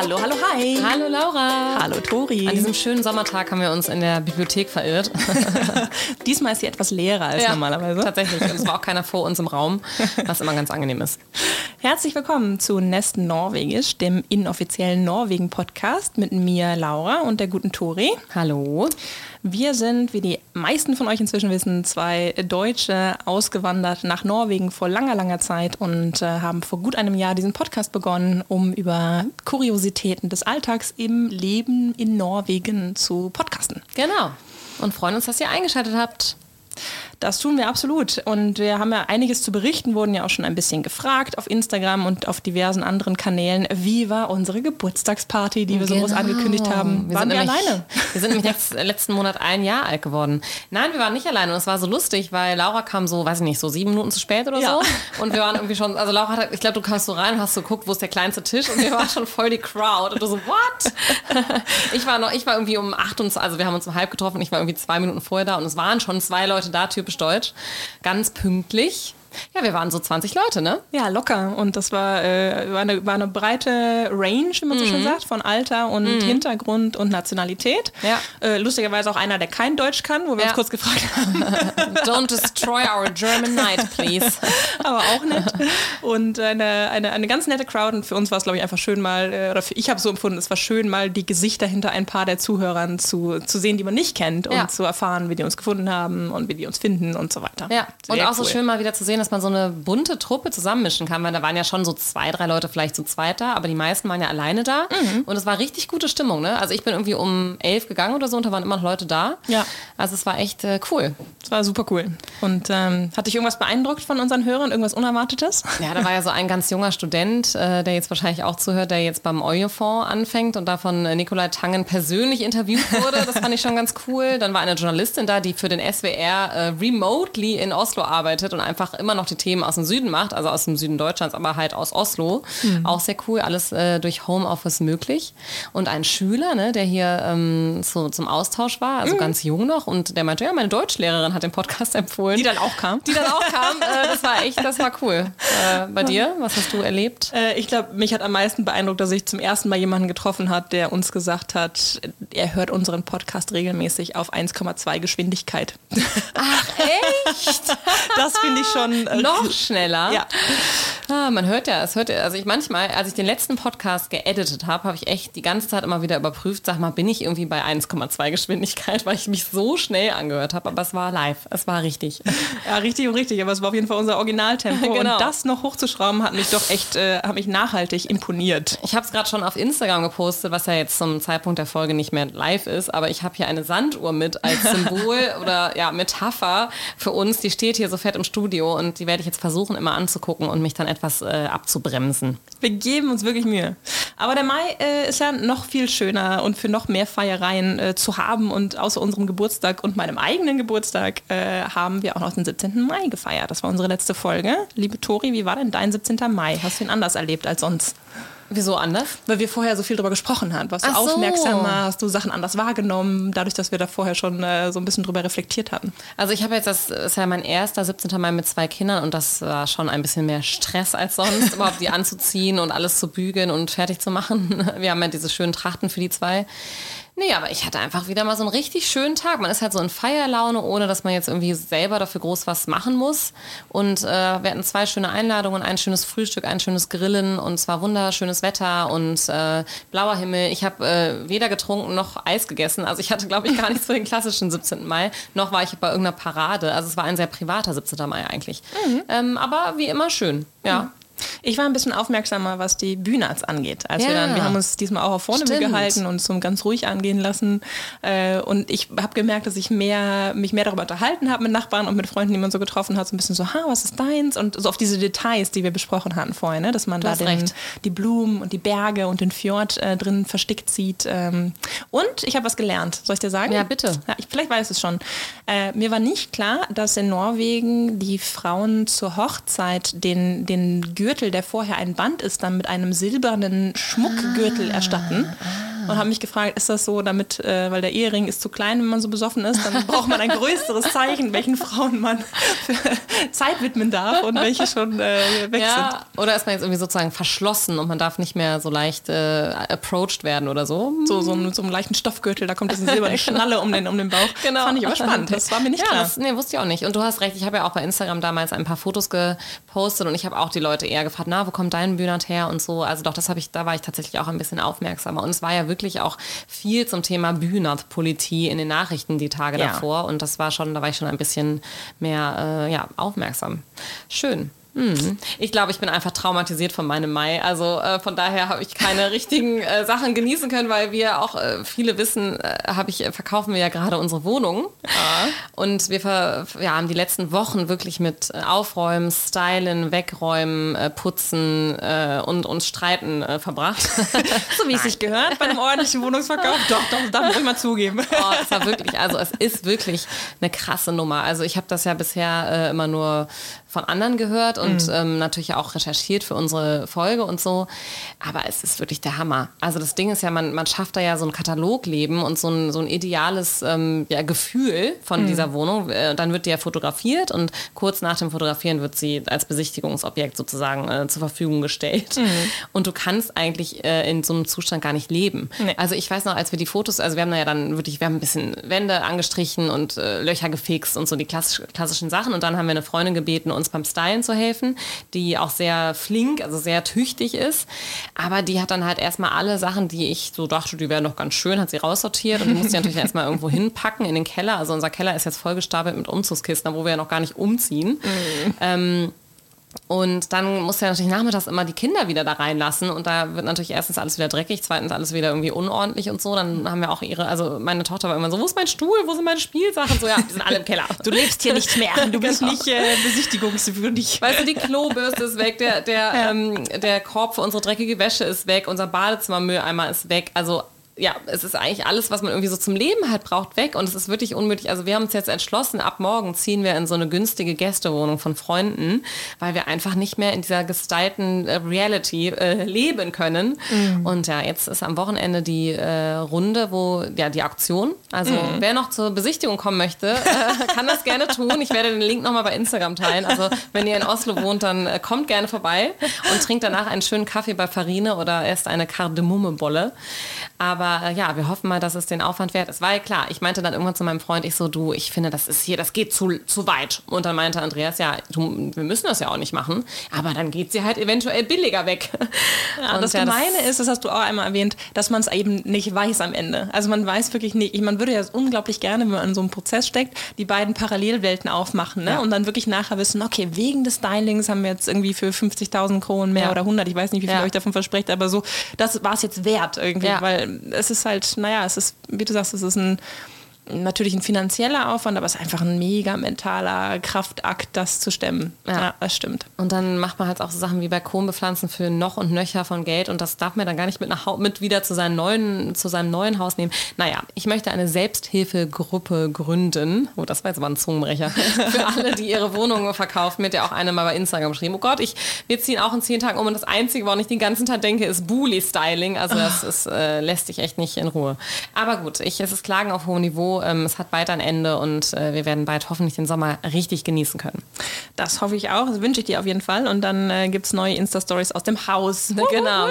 Hallo, hallo, hi. Hallo Laura. Hallo Tori. An diesem schönen Sommertag haben wir uns in der Bibliothek verirrt. Diesmal ist sie etwas leerer als Ja, normalerweise. Tatsächlich. Und es war auch keiner vor uns im Raum, was immer ganz angenehm ist. Herzlich willkommen zu Nest Norwegisch, dem inoffiziellen Norwegen-Podcast mit mir, Laura, und der guten Tori. Hallo. Wir sind, wie die meisten von euch inzwischen wissen, zwei Deutsche ausgewandert nach Norwegen vor langer, langer Zeit und äh, haben vor gut einem Jahr diesen Podcast begonnen, um über Kuriositäten des Alltags im Leben in Norwegen zu podcasten. Genau. Und freuen uns, dass ihr eingeschaltet habt. Das tun wir absolut. Und wir haben ja einiges zu berichten, wurden ja auch schon ein bisschen gefragt auf Instagram und auf diversen anderen Kanälen. Wie war unsere Geburtstagsparty, die wir so groß Genau. angekündigt haben? Wir waren sind wir nämlich, alleine? Wir sind nämlich letzt, letzten Monat ein Jahr alt geworden. Nein, wir waren nicht alleine und es war so lustig, weil Laura kam so, weiß ich nicht, so sieben Minuten zu spät oder Ja. so. Und wir waren irgendwie schon, also Laura hat, ich glaube, du kamst so rein und hast so geguckt, wo ist der kleinste Tisch und wir waren schon voll die Crowd. Und du so, what? Ich war noch, ich war irgendwie um acht und, also wir haben uns um halb getroffen, ich war irgendwie zwei Minuten vorher da und es waren schon zwei Leute da, typisch deutsch. Ganz pünktlich. Ja, wir waren so 20 Leute, ne? Ja, locker. Und das war, äh, war, eine, war eine breite Range, wie man so Mhm. schön sagt, von Alter und Hintergrund und Nationalität. Ja. Äh, lustigerweise auch einer, der kein Deutsch kann, wo wir Ja. uns kurz gefragt haben, Don't destroy our German night, please. aber auch nett. Und eine, eine, eine ganz nette Crowd. Und für uns war es, glaube ich, einfach schön mal, äh, oder für, ich habe so empfunden, es war schön mal die Gesichter hinter ein paar der Zuhörern zu, zu sehen, die man nicht kennt und Ja. zu erfahren, wie die uns gefunden haben und wie die uns finden und so weiter. Ja, und Sehr auch so cool. schön mal wieder zu sehen, dass man so eine bunte Truppe zusammenmischen kann, weil da waren ja schon so zwei, drei Leute vielleicht zu zweit da, aber die meisten waren ja alleine da Mhm. und es war richtig gute Stimmung, ne? Also ich bin irgendwie um elf gegangen oder so und da waren immer noch Leute da. Ja. Also es war echt äh, cool. Das war super cool. Und ähm, hat dich irgendwas beeindruckt von unseren Hörern? Irgendwas Unerwartetes? Ja, da war ja so ein ganz junger Student, äh, der jetzt wahrscheinlich auch zuhört, der jetzt beim Eulefonds anfängt und da von äh, Nikolai Tangen persönlich interviewt wurde. Das fand ich schon ganz cool. Dann war eine Journalistin da, die für den SWR äh, remotely in Oslo arbeitet und einfach immer noch die Themen aus dem Süden macht, also aus dem Süden Deutschlands, aber halt aus Oslo. Auch sehr cool, alles äh, durch Homeoffice möglich. Und ein Schüler, ne, der hier ähm, so, zum Austausch war, also ganz jung noch, und der meinte, ja, meine Deutschlehrerin hat den Podcast empfohlen. Die dann auch kam? Die dann auch kam. Äh, das war echt, das war cool. Äh, bei dir, was hast du erlebt? Äh, ich glaube, mich hat am meisten beeindruckt, dass ich zum ersten Mal jemanden getroffen hat, der uns gesagt hat, er hört unseren Podcast regelmäßig auf 1,2 Geschwindigkeit. Echt? Das finde ich schon äh, Noch schneller? Ja. Ah, man hört ja, es hört ja, also ich manchmal, als ich den letzten Podcast geeditet habe, habe ich echt die ganze Zeit immer wieder überprüft, sag mal, bin ich irgendwie bei 1,2 Geschwindigkeit, weil ich mich so schnell angehört habe, aber es war live, es war richtig. Ja, richtig und richtig, aber es war auf jeden Fall unser Originaltempo. Genau. Und das noch hochzuschrauben, hat mich doch echt, äh, hat mich nachhaltig imponiert. Ich habe es gerade schon auf Instagram gepostet, was ja jetzt zum Zeitpunkt der Folge nicht mehr live ist, aber ich habe hier eine Sanduhr mit als Symbol oder ja, Metapher für uns. Die steht hier so fett im Studio und die werde ich jetzt versuchen immer anzugucken und mich dann etwas äh, abzubremsen. Wir geben uns wirklich Mühe. Aber der Mai äh, ist ja noch viel schöner und für noch mehr Feiereien äh, zu haben. Und außer unserem Geburtstag und meinem eigenen Geburtstag äh, haben wir auch noch den 17. Mai gefeiert. Das war unsere letzte Folge. Liebe Tori, wie war denn dein 17. Mai? Hast du ihn anders erlebt als sonst? Wieso anders? Weil wir vorher so viel darüber gesprochen haben. Warst du so. aufmerksamer? Hast du Sachen anders wahrgenommen, dadurch, dass wir da vorher schon äh, so ein bisschen drüber reflektiert hatten? Also ich habe jetzt, das ist ja mein erster 17. Mai mit zwei Kindern und das war schon ein bisschen mehr Stress als sonst, überhaupt die anzuziehen und alles zu bügeln und fertig zu machen. Wir haben ja diese schönen Trachten für die zwei. Nee, aber ich hatte einfach wieder mal so einen richtig schönen Tag. Man ist halt so in Feierlaune, ohne dass man jetzt irgendwie selber dafür groß was machen muss. Und äh, wir hatten zwei schöne Einladungen, ein schönes Frühstück, ein schönes Grillen und zwar wunderschönes Wetter und äh, blauer Himmel. Ich habe äh, weder getrunken noch Eis gegessen. Also ich hatte, glaube ich, gar nichts für den klassischen 17. Mai. Noch war ich bei irgendeiner Parade. Also es war ein sehr privater 17. Mai eigentlich. Ähm, aber wie immer schön. Ja. Ich war ein bisschen aufmerksamer, was die Bühnarts angeht. Als wir, Ja. dann, wir haben uns diesmal auch auf vorne gehalten und so ganz ruhig angehen lassen. Äh, und ich habe gemerkt, dass ich mehr, mich mehr darüber unterhalten habe mit Nachbarn und mit Freunden, die man so getroffen hat. So ein bisschen so, ha, was ist deins? Und so auf diese Details, die wir besprochen hatten vorher, ne? dass man da hast den, recht. die Blumen und die Berge und den Fjord äh, drin verstickt sieht. Ähm, und ich habe was gelernt. Soll ich dir sagen? Ja, bitte. Ja, ich, vielleicht weiß es schon. Äh, mir war nicht klar, dass in Norwegen die Frauen zur Hochzeit den, den Gürtel, der vorher ein Band ist, dann mit einem silbernen Schmuckgürtel erstatten. und habe mich gefragt, ist das so, damit, äh, weil der Ehering ist zu klein, wenn man so besoffen ist, dann braucht man ein größeres Zeichen, welchen Frauen man Zeit widmen darf und welche schon äh, weg ja, sind. Oder ist man jetzt irgendwie sozusagen verschlossen und man darf nicht mehr so leicht äh, approached werden oder so? So, so, so einem leichten Stoffgürtel, da kommt jetzt eine silberne Schnalle um den, um den Bauch. Genau. Fand ich aber spannend, das war mir nicht ja, klar. Das, nee, wusste ich auch nicht. Und du hast recht, ich habe ja auch bei Instagram damals ein paar Fotos gepostet und ich habe auch die Leute eher gefragt, na, wo kommt dein Bühnert her und so. Also doch, das habe ich, da war ich tatsächlich auch ein bisschen aufmerksamer. Und es war ja wirklich auch viel zum Thema Bühnert-Politie in den Nachrichten die Tage ja. davor. Und das war schon, da war ich schon ein bisschen mehr äh, ja, aufmerksam. Schön. Hm. Ich glaube, ich bin einfach traumatisiert von meinem Mai. Also äh, von daher habe ich keine richtigen äh, Sachen genießen können, weil wir auch äh, viele wissen, äh, habe ich verkaufen wir ja gerade unsere Wohnung ja. und wir ver, ja, haben die letzten Wochen wirklich mit äh, Aufräumen, Stylen, Wegräumen, äh, Putzen und uns Streiten verbracht. so wie es sich gehört bei einem ordentlichen Wohnungsverkauf. Doch, doch, darf ich mal zugeben. Oh, es war wirklich, also es ist wirklich eine krasse Nummer. Also ich habe das ja bisher immer nur von anderen gehört und mhm. ähm, natürlich auch recherchiert für unsere Folge und so. Aber es ist wirklich der Hammer. Also das Ding ist ja, man, man schafft da ja so ein Katalogleben und so ein, so ein ideales ähm, ja, Gefühl von mhm. dieser Wohnung. Äh, dann wird die ja fotografiert und kurz nach dem Fotografieren wird sie als Besichtigungsobjekt sozusagen äh, zur Verfügung gestellt. Mhm. Und du kannst eigentlich äh, in so einem Zustand gar nicht leben. Nee. Also ich weiß noch, als wir die Fotos, also wir haben da ja dann wirklich, wir haben ein bisschen Wände angestrichen und äh, Löcher gefixt und so die klassisch, klassischen Sachen. Und dann haben wir eine Freundin gebeten, uns beim Stylen zu helfen, die auch sehr flink, also sehr tüchtig ist. Aber die hat dann halt erstmal alle Sachen, die ich so dachte, die wären noch ganz schön, hat sie raussortiert und die musste natürlich erstmal irgendwo hinpacken in den Keller. Also unser Keller ist jetzt vollgestapelt mit Umzugskisten, wo wir ja noch gar nicht umziehen. Mhm. Ähm, und dann muss er natürlich nachmittags immer die Kinder wieder da reinlassen und da wird natürlich erstens alles wieder dreckig, zweitens alles wieder irgendwie unordentlich und so. Dann haben wir auch ihre, also meine Tochter war immer so, wo ist mein Stuhl, wo sind meine Spielsachen? So, ja, die sind alle im Keller. Du lebst hier nicht mehr, du bist genau. nicht äh, besichtigungswürdig. Weißt du, die Klobürste ist weg, der, der, ja. ähm, der Korb für unsere dreckige Wäsche ist weg, unser Badezimmermülleimer ist weg. Also ja, es ist eigentlich alles, was man irgendwie so zum Leben halt braucht, weg. Und es ist wirklich unmöglich. Also wir haben uns jetzt entschlossen, ab morgen ziehen wir in so eine günstige Gästewohnung von Freunden, weil wir einfach nicht mehr in dieser gestylten äh, Reality äh, leben können. Mhm. Und ja, jetzt ist am Wochenende die äh, Runde, wo, ja, die Auktion. Also mhm. wer noch zur Besichtigung kommen möchte, äh, kann das gerne tun. Ich werde den Link nochmal bei Instagram teilen. Also wenn ihr in Oslo wohnt, dann äh, kommt gerne vorbei und trinkt danach einen schönen Kaffee bei Farine oder erst eine Kardemommebolle. Aber äh, ja, wir hoffen mal, dass es den Aufwand wert ist. Weil klar, ich meinte dann irgendwann zu meinem Freund, ich so, du, ich finde, das ist hier, das geht zu, zu weit. Und dann meinte Andreas, ja, du, wir müssen das ja auch nicht machen. Aber dann geht sie halt eventuell billiger weg. Ja, und das ja, Gemeine das ist, das hast du auch einmal erwähnt, dass man es eben nicht weiß am Ende. Also man weiß wirklich nicht, man würde ja unglaublich gerne, wenn man in so einem Prozess steckt, die beiden Parallelwelten aufmachen ne? Ja. und dann wirklich nachher wissen, okay, wegen des Stylings haben wir jetzt irgendwie für 50.000 Kronen mehr oder 100, ich weiß nicht, wie viel ja. euch davon versprecht, aber so, das war es jetzt wert irgendwie, weil es ist halt, naja, es ist, wie du sagst, es ist ein natürlich ein finanzieller Aufwand, aber es ist einfach ein mega mentaler Kraftakt, das zu stemmen. Ja. ja. das stimmt. Und dann macht man halt auch so Sachen wie Balkonbepflanzen für noch und nöcher von Geld und das darf man dann gar nicht mit, nach, mit wieder zu, seinem neuen, zu seinem neuen Haus nehmen. Naja, ich möchte eine Selbsthilfegruppe gründen. Oh, das war jetzt aber ein Zungenbrecher. für alle, die ihre Wohnungen verkaufen. Mir hat ja auch eine mal bei Instagram geschrieben, oh Gott, ich, wir ziehen auch in zehn Tagen um und das Einzige, woran ich den ganzen Tag denke, ist Bully-Styling. Also das ist, äh, lässt dich echt nicht in Ruhe. Aber gut, ich, es ist Klagen auf hohem Niveau ähm, es hat bald ein Ende und äh, wir werden bald hoffentlich den Sommer richtig genießen können. Das hoffe ich auch. Das wünsche ich dir auf jeden Fall. Und dann äh, gibt es neue Insta-Stories aus dem Haus. Genau.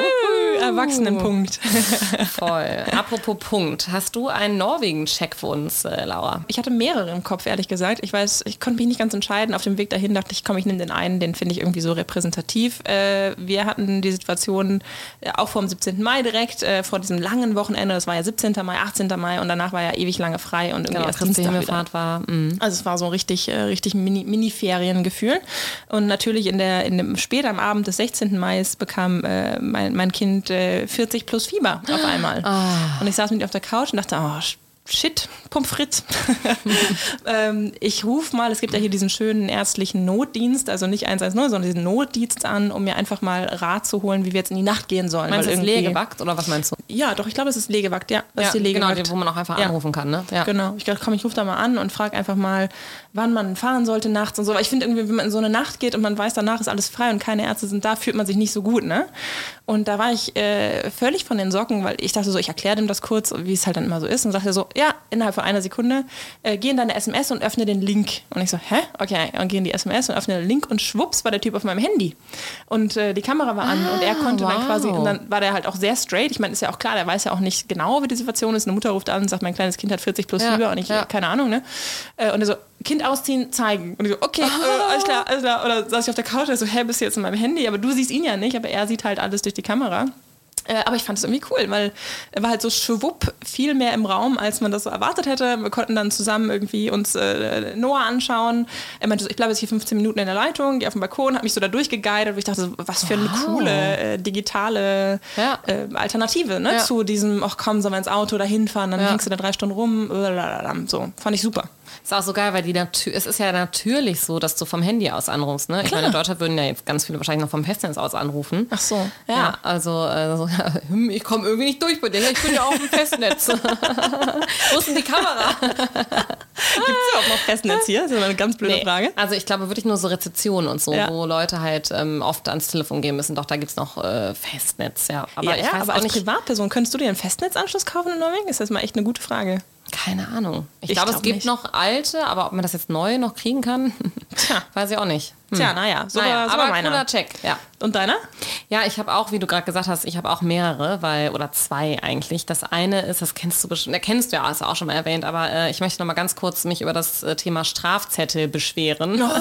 Erwachsenenpunkt. Voll. Apropos Punkt. Hast du einen Norwegen-Check für uns, äh, Laura? Ich hatte mehrere im Kopf, ehrlich gesagt. Ich weiß, ich konnte mich nicht ganz entscheiden. Auf dem Weg dahin dachte ich, komm, ich nehme den einen, den finde ich irgendwie so repräsentativ. Äh, wir hatten die Situation äh, auch vor dem 17. Mai direkt, äh, vor diesem langen Wochenende. Das war ja 17. Mai, 18. Mai und danach war ja ewig lange frei und irgendwie genau, erst Dienstag Himmelfahrt war. Mh. Also es war so ein richtig, äh, richtig Mini-Feriengefühl. Mini und natürlich in der, in dem, später am Abend des 16. Mai bekam äh, mein, mein Kind äh, 40 plus Fieber auf einmal. Oh. Und ich saß mit ihr auf der Couch und dachte, oh, shit, Pommes frites. ähm, ich rufe mal, es gibt ja hier diesen schönen ärztlichen Notdienst, also nicht 110, sondern diesen Notdienst an, um mir einfach mal Rat zu holen, wie wir jetzt in die Nacht gehen sollen. Meinst du, ist leer gebackt oder was meinst du? Ja, doch, ich glaube, es ist Legewakt, ja. Das Ja, ist die genau, Legewakt. die, wo man auch einfach Ja. anrufen kann, ne? Ja. Genau. Ich dachte, komm, ich rufe da mal an und frage einfach mal, wann man fahren sollte nachts und so. Weil ich finde irgendwie, wenn man in so eine Nacht geht und man weiß, danach ist alles frei und keine Ärzte sind da, fühlt man sich nicht so gut, ne? Und da war ich äh, völlig von den Socken, weil ich dachte so, ich erkläre dem das kurz, wie es halt dann immer so ist. Und sagte so, ja, innerhalb von einer Sekunde, äh, geh in deine SMS und öffne den Link. Und ich so, hä? Okay. Und geh in die SMS und öffne den Link und schwupps war der Typ auf meinem Handy. Und äh, die Kamera war an und er konnte dann wow. quasi, und dann war der halt auch sehr straight. Ich meine, ist ja auch klar, der weiß ja auch nicht genau, wie die Situation ist. Eine Mutter ruft an und sagt, mein kleines Kind hat 40 plus Ja, Fieber und ich, ja. keine Ahnung, ne? Äh, Und er so, Kind ausziehen, zeigen. Und ich so, okay, äh, alles klar, alles klar. Oder saß ich auf der Couch und so, hä, bist du jetzt in meinem Handy? Aber du siehst ihn ja nicht, aber er sieht halt alles durch die Kamera. Äh, aber ich fand es irgendwie cool, weil er war halt so schwupp viel mehr im Raum, als man das so erwartet hätte. Wir konnten dann zusammen irgendwie uns äh, Noah anschauen. Er meinte so, ich bleibe jetzt hier 15 Minuten in der Leitung, gehe auf den Balkon, hat mich so da durchgeguidet, wo ich dachte, so, was für eine Wow. coole äh, digitale Ja. äh, Alternative ne? Ja. zu diesem, ach komm, sollen wir ins Auto da hinfahren, dann Ja. hängst du da drei Stunden rum. blablabla. So, fand ich super. Ist auch so geil, weil die natür es ist ja natürlich so, dass du vom Handy aus anrufst. Ne? Ich meine, in Deutschland würden ja jetzt ganz viele wahrscheinlich noch vom Festnetz aus anrufen. Ach so, Ja, ja. also, so, ja, hm, ich komme irgendwie nicht durch bei dir. Ich bin ja auf dem Festnetz. Wo ist denn die Kamera? Gibt es überhaupt noch Festnetz hier? Das ist eine ganz blöde Frage. Also ich glaube wirklich nur so Rezeptionen und so, Ja. wo Leute halt ähm, oft ans Telefon gehen müssen. Doch, da gibt es noch äh, Festnetz, ja. Aber ja, ich weiß aber auch als nicht. Privatperson, könntest du dir einen Festnetzanschluss kaufen in Norwegen? Ist das mal echt eine gute Frage. Keine Ahnung. Ich, Ich glaube, es glaub gibt nicht. noch alte, aber ob man das jetzt neu noch kriegen kann, weiß ich auch nicht. Hm. Tja, naja, so naja, war, so aber war meiner. Check, ja. Und deiner? Ja, ich habe auch, wie du gerade gesagt hast, ich habe auch mehrere, weil, oder zwei eigentlich. Das eine ist, das kennst du bestimmt, äh, kennst du ja, hast du auch schon mal erwähnt, aber äh, ich möchte noch mal ganz kurz mich über das äh, Thema Strafzettel beschweren.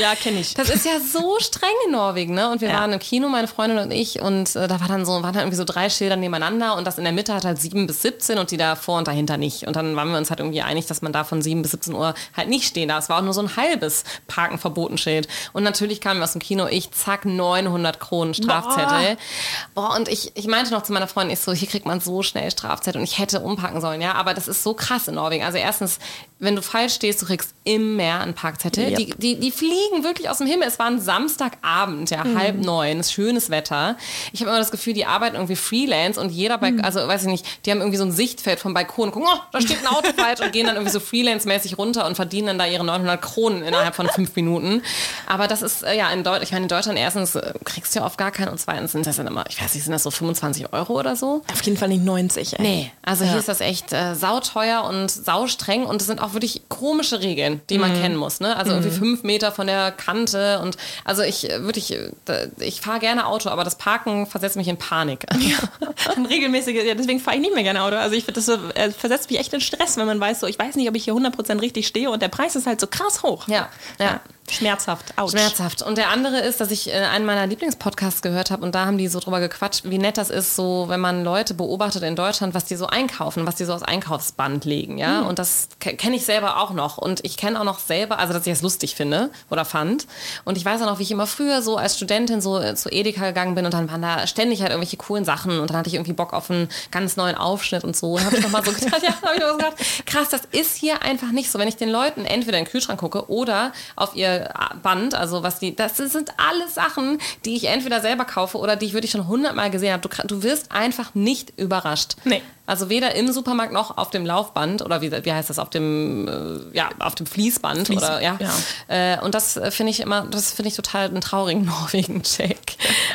Ja, kenne ich. Das ist ja so streng in Norwegen, ne? Und wir Ja. waren im Kino, meine Freundin und ich, und äh, da war dann so, waren dann irgendwie so drei Schilder nebeneinander und das in der Mitte hat halt 7 bis 17 und die davor und dahinter nicht. Und dann waren wir uns halt irgendwie einig, dass man da von 7 bis 17 Uhr halt nicht stehen darf. Es war auch nur so ein halbes Parken verboten Schild. Und natürlich kamen wir aus dem Kino, ich zack, 900 Kronen Strafzettel. Boah, und ich, ich meinte noch zu meiner Freundin, ich so, hier kriegt man so schnell Strafzettel und ich hätte umparken sollen, ja. Aber das ist so krass in Norwegen. Also erstens, wenn du falsch stehst, du kriegst immer einen Parkzettel. Yep. Die, die, die fliegen wirklich aus dem Himmel. Es war ein Samstagabend, ja, Mhm. halb neun, ist schönes Wetter. Ich habe immer das Gefühl, die arbeiten irgendwie Freelance und jeder, bei, Mhm. also weiß ich nicht, die haben irgendwie so ein Sichtfeld vom Balkon, gucken, oh, da steht ein Auto falsch und gehen dann irgendwie so Freelance-mäßig runter und verdienen dann da ihre 900 Kronen innerhalb von fünf Minuten. Aber das ist, äh, ja, in Deutschland, ich meine, in Deutschland erstens äh, kriegst du ja oft gar keinen und zweitens sind das dann immer, ich weiß nicht, sind das so 25 Euro oder so? Auf jeden Fall nicht 90, ey. Nee, also hier ist das echt äh, sauteuer und saustreng und es sind auch wirklich komische Regeln, die Mhm. man kennen muss. Ne? Also irgendwie fünf Meter von der Kante und also ich äh, wirklich, äh, ich fahre gerne Auto, aber das Parken versetzt mich in Panik. Ein regelmäßige, ja, deswegen fahre ich nicht mehr gerne Auto. Also ich finde, das äh, versetzt mich echt in Stress, wenn man weiß, so, ich weiß nicht, ob ich hier 100% richtig stehe und der Preis ist halt so krass hoch. Ja, ja. Schmerzhaft. Autsch. Schmerzhaft. Und der andere ist, dass ich äh, einen meiner Lieblingspodcasts gehört habe und da haben die so drüber gequatscht, wie nett das ist, so wenn man Leute beobachtet in Deutschland, was die so einkaufen, was die so aus Einkaufsband legen, ja. Und das ke- kenne ich selber auch noch. Und ich kenne auch noch selber, also dass ich das lustig finde oder fand. Und ich weiß auch noch, wie ich immer früher so als Studentin so äh, zu Edeka gegangen bin und dann waren da ständig halt irgendwelche coolen Sachen und dann hatte ich irgendwie Bock auf einen ganz neuen Aufschnitt und so. Und habe ich noch mal so gedacht, ja, habe ich noch so gedacht, krass, das ist hier einfach nicht so. Wenn ich den Leuten entweder in den Kühlschrank gucke oder auf ihr Band, also was die, das sind alles Sachen, die ich entweder selber kaufe oder die ich wirklich schon hundertmal gesehen habe. Du, du wirst einfach nicht überrascht. Nee. Also weder im Supermarkt noch auf dem Laufband oder wie, wie heißt das, auf dem, äh, ja, auf dem Fließband Fließ- oder ja. Äh, und das äh, finde ich immer, das finde ich total einen traurigen Norwegen-Check.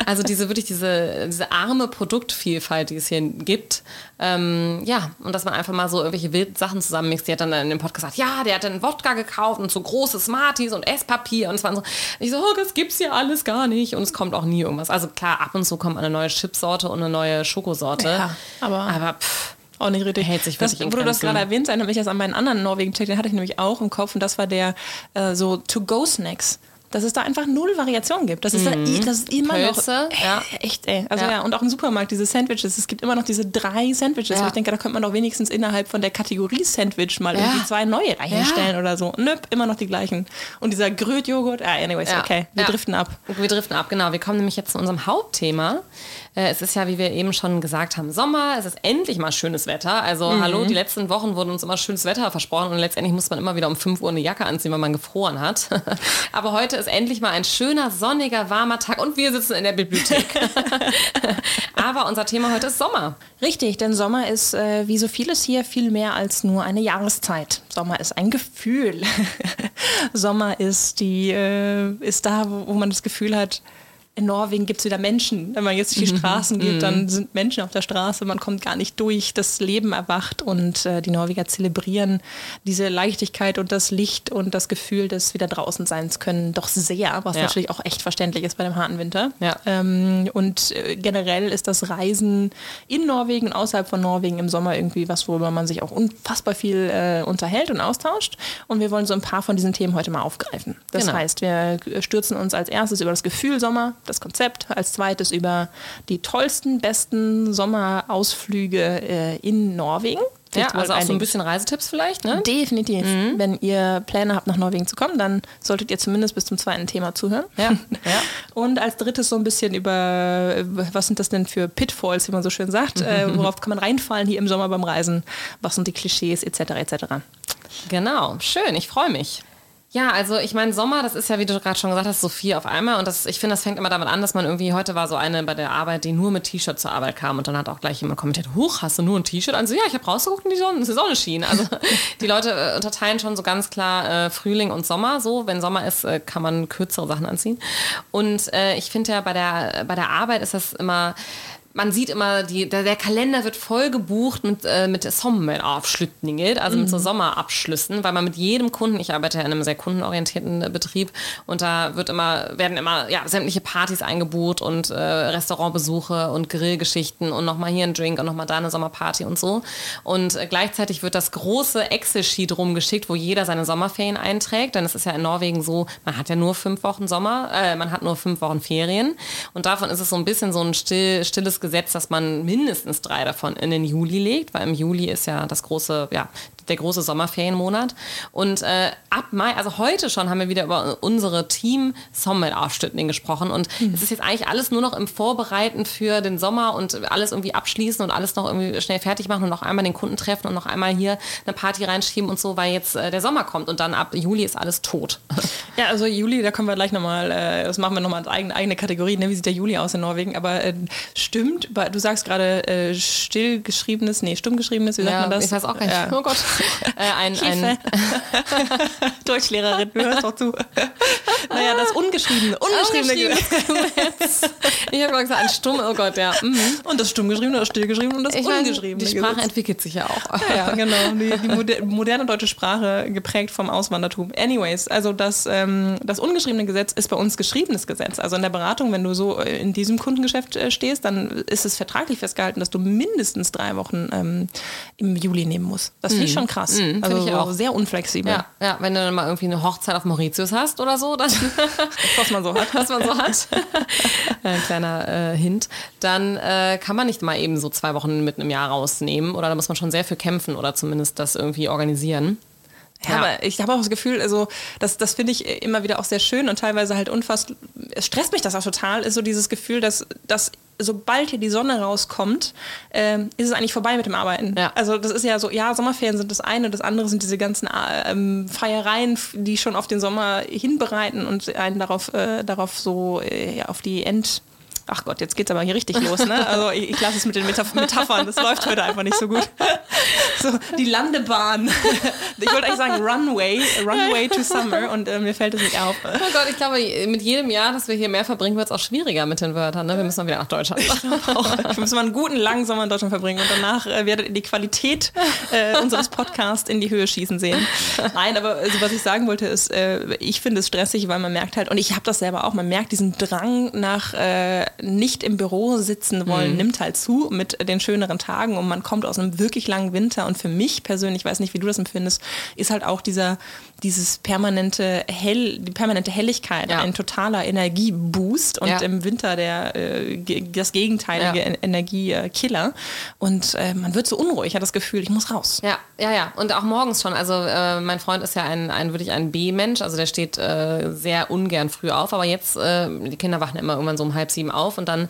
Also diese wirklich diese, diese arme Produktvielfalt, die es hier gibt. Ähm, ja, und dass man einfach mal so irgendwelche wilden Sachen zusammenmixt. Die hat dann in dem Podcast gesagt, ja, der hat dann Wodka gekauft und so große Smarties und Esspapier und es waren so, ich so, oh, das gibt's hier alles gar nicht und es kommt auch nie irgendwas. Also klar, ab und zu kommt eine neue Chipsorte und eine neue Schokosorte. Ja, aber- aber pff, Auch nicht richtig. Hält sich das, wo du das gerade erwähnt hast, erinnert mich das an meinen anderen Norwegen-Check, den hatte ich nämlich auch im Kopf und das war der äh, so To-Go-Snacks. Dass es da einfach null Variation gibt. Das ist, da, i- das ist immer Pilze, noch. ja. Äh, Echt, ey. Also ja. Ja. und auch im Supermarkt diese Sandwiches. Es gibt immer noch diese drei Sandwiches, Ja. wo ich denke, da könnte man doch wenigstens innerhalb von der Kategorie Sandwich mal Ja. irgendwie zwei neue reinstellen oder so. Nöp, immer noch die gleichen. Und dieser Grötjoghurt, ah, anyways, Ja. okay. Wir Ja. driften ab. Wir driften ab, genau. Wir kommen nämlich jetzt zu unserem Hauptthema. Äh, es ist ja, wie wir eben schon gesagt haben, Sommer. Es ist endlich mal schönes Wetter. Also mhm. hallo, die letzten Wochen wurden uns immer schönes Wetter versprochen und letztendlich muss man immer wieder um 5 Uhr eine Jacke anziehen, weil man gefroren hat. Aber heute ist endlich mal ein schöner, sonniger, warmer Tag und wir sitzen in der Bibliothek. Aber unser Thema heute ist Sommer. Richtig, denn Sommer ist äh, wie so vieles hier viel mehr als nur eine Jahreszeit. Sommer ist ein Gefühl. Sommer ist die äh, ist da, wo, wo man das Gefühl hat, in Norwegen gibt es wieder Menschen. Wenn man jetzt durch die mhm. Straßen geht, dann mhm. sind Menschen auf der Straße, man kommt gar nicht durch, das Leben erwacht und äh, die Norweger zelebrieren diese Leichtigkeit und das Licht und das Gefühl des wieder draußen Seins können doch sehr, was ja. natürlich auch echt verständlich ist bei dem harten Winter. Ja. Ähm, und äh, generell ist das Reisen in Norwegen außerhalb von Norwegen im Sommer irgendwie was, worüber man sich auch unfassbar viel äh, unterhält und austauscht. Und wir wollen so ein paar von diesen Themen heute mal aufgreifen. Das genau. heißt, wir stürzen uns als erstes über das Gefühl Sommer, das Konzept, als zweites über die tollsten, besten Sommerausflüge äh, in Norwegen. Ja, also auch so ein bisschen Reisetipps vielleicht, ne? Definitiv. Mhm. Wenn ihr Pläne habt, nach Norwegen zu kommen, dann solltet ihr zumindest bis zum zweiten Thema zuhören. Ja. ja. Und als drittes so ein bisschen über, was sind das denn für Pitfalls, wie man so schön sagt, äh, worauf kann man reinfallen hier im Sommer beim Reisen, was sind die Klischees etc. etc. Genau, schön, ich freue mich. Ja, also ich meine, Sommer, das ist ja, wie du gerade schon gesagt hast, so viel auf einmal. Und das, ich finde, das fängt immer damit an, dass man irgendwie, heute war so eine bei der Arbeit, die nur mit T-Shirt zur Arbeit kam. Und dann hat auch gleich jemand kommentiert, huch, hast du nur ein T-Shirt? Also ja, ich habe rausgeguckt und die Sonne, die Sonne schien. Also die Leute äh, unterteilen schon so ganz klar äh, Frühling und Sommer. So, wenn Sommer ist, äh, kann man kürzere Sachen anziehen. Und äh, ich finde ja, bei der, bei der Arbeit ist das immer man sieht immer, die, der, der, Kalender wird voll gebucht mit, äh, mit Sommerabschlüssen, also mhm. mit so mhm. Sommerabschlüssen, weil man mit jedem Kunden, ich arbeite ja in einem sehr kundenorientierten äh, Betrieb und da wird immer, werden immer ja, sämtliche Partys eingebucht und äh, Restaurantbesuche und Grillgeschichten und nochmal hier ein Drink und nochmal da eine Sommerparty und so. Und äh, gleichzeitig wird das große Excel-Sheet rumgeschickt, wo jeder seine Sommerferien einträgt, denn es ist ja in Norwegen so, man hat ja nur fünf Wochen Sommer, äh, man hat nur fünf Wochen Ferien und davon ist es so ein bisschen so ein still, stilles Gesetz, dass man mindestens drei davon in den Juli legt, weil im Juli ist ja das große, ja, der große Sommerferienmonat. Und äh, ab Mai, also heute schon, haben wir wieder über unsere Team Sommer-Aufstütting gesprochen. Und mhm. es ist jetzt eigentlich alles nur noch im Vorbereiten für den Sommer und alles irgendwie abschließen und alles noch irgendwie schnell fertig machen und noch einmal den Kunden treffen und noch einmal hier eine Party reinschieben und so, weil jetzt äh, der Sommer kommt und dann ab Juli ist alles tot. Ja, also Juli, da kommen wir gleich nochmal, äh, das machen wir nochmal als eigene, eigene Kategorie, ne? wie sieht der Juli aus in Norwegen, aber äh, stimmt, du sagst gerade äh, stillgeschriebenes, nee, stummgeschriebenes, wie sagt ja, man das? Ich weiß auch gar nicht. Ja. Oh Gott. Äh, ein, ein Deutschlehrerin, du hörst doch zu. naja, das ungeschriebene, ungeschriebene Gesetz. ich habe mal gesagt, ein stumm, oh Gott, ja. Mhm. Und das stummgeschriebene, das stillgeschriebene und das ich ungeschriebene. Die Sprache Gesetz. entwickelt sich ja auch. ja, genau. Die, die, moderne deutsche Sprache geprägt vom Auswandertum. Anyways, also das, ähm, das ungeschriebene Gesetz ist bei uns geschriebenes Gesetz. Also in der Beratung, wenn du so äh, in diesem Kundengeschäft äh, stehst, dann ist es vertraglich festgehalten, dass du mindestens drei Wochen ähm, im Juli nehmen musst. Das finde ich mhm. schon krass. Mhm, also ich auch. sehr unflexibel. Ja, ja, wenn du dann mal irgendwie eine Hochzeit auf Mauritius hast oder so, dann was man so hat, was man so hat. Ein kleiner äh, Hint. Dann äh, kann man nicht mal eben so zwei Wochen mit einem Jahr rausnehmen oder da muss man schon sehr für kämpfen oder zumindest das irgendwie organisieren. Ja, aber ich habe auch das Gefühl, also das, das finde ich immer wieder auch sehr schön und teilweise halt unfassbar, es stresst mich das auch total, ist so dieses Gefühl, dass, dass sobald hier die Sonne rauskommt, äh, ist es eigentlich vorbei mit dem Arbeiten. Ja. Also das ist ja so, ja, Sommerferien sind das eine, das andere sind diese ganzen ähm, Feiereien, die schon auf den Sommer hinbereiten und einen darauf, äh, darauf so äh, auf die End ach Gott, jetzt geht's aber hier richtig los, ne? Also ich, ich lasse es mit den Metaph Metaphern, das läuft heute einfach nicht so gut. So, die Landebahn. Ich wollte eigentlich sagen Runway, Runway to Summer und äh, mir fällt es nicht auf. Oh Gott, ich glaube, mit jedem Jahr, dass wir hier mehr verbringen, wird es auch schwieriger mit den Wörtern, ne? Wir müssen dann wieder nach Deutschland. wir müssen mal einen guten langen Sommer in Deutschland verbringen und danach äh, werdet ihr die Qualität äh, unseres Podcasts in die Höhe schießen sehen. Nein, aber also, was ich sagen wollte ist, äh, ich finde es stressig, weil man merkt halt, und ich habe das selber auch, man merkt diesen Drang nach äh, nicht im Büro sitzen wollen, mhm. nimmt halt zu mit den schöneren Tagen und man kommt aus einem wirklich langen Winter. Und für mich persönlich, ich weiß nicht, wie du das empfindest, ist halt auch dieser, dieses permanente Hell, die permanente Helligkeit ja. ein totaler Energieboost und ja. im Winter der äh, das gegenteilige ja. Energiekiller. Und äh, man wird so unruhig, hat das Gefühl, ich muss raus. Ja, ja, ja. Und auch morgens schon. Also äh, mein Freund ist ja ein, ein wirklich ein B-Mensch, also der steht äh, sehr ungern früh auf, aber jetzt, äh, die Kinder wachen immer irgendwann so um halb sieben auf auf und dann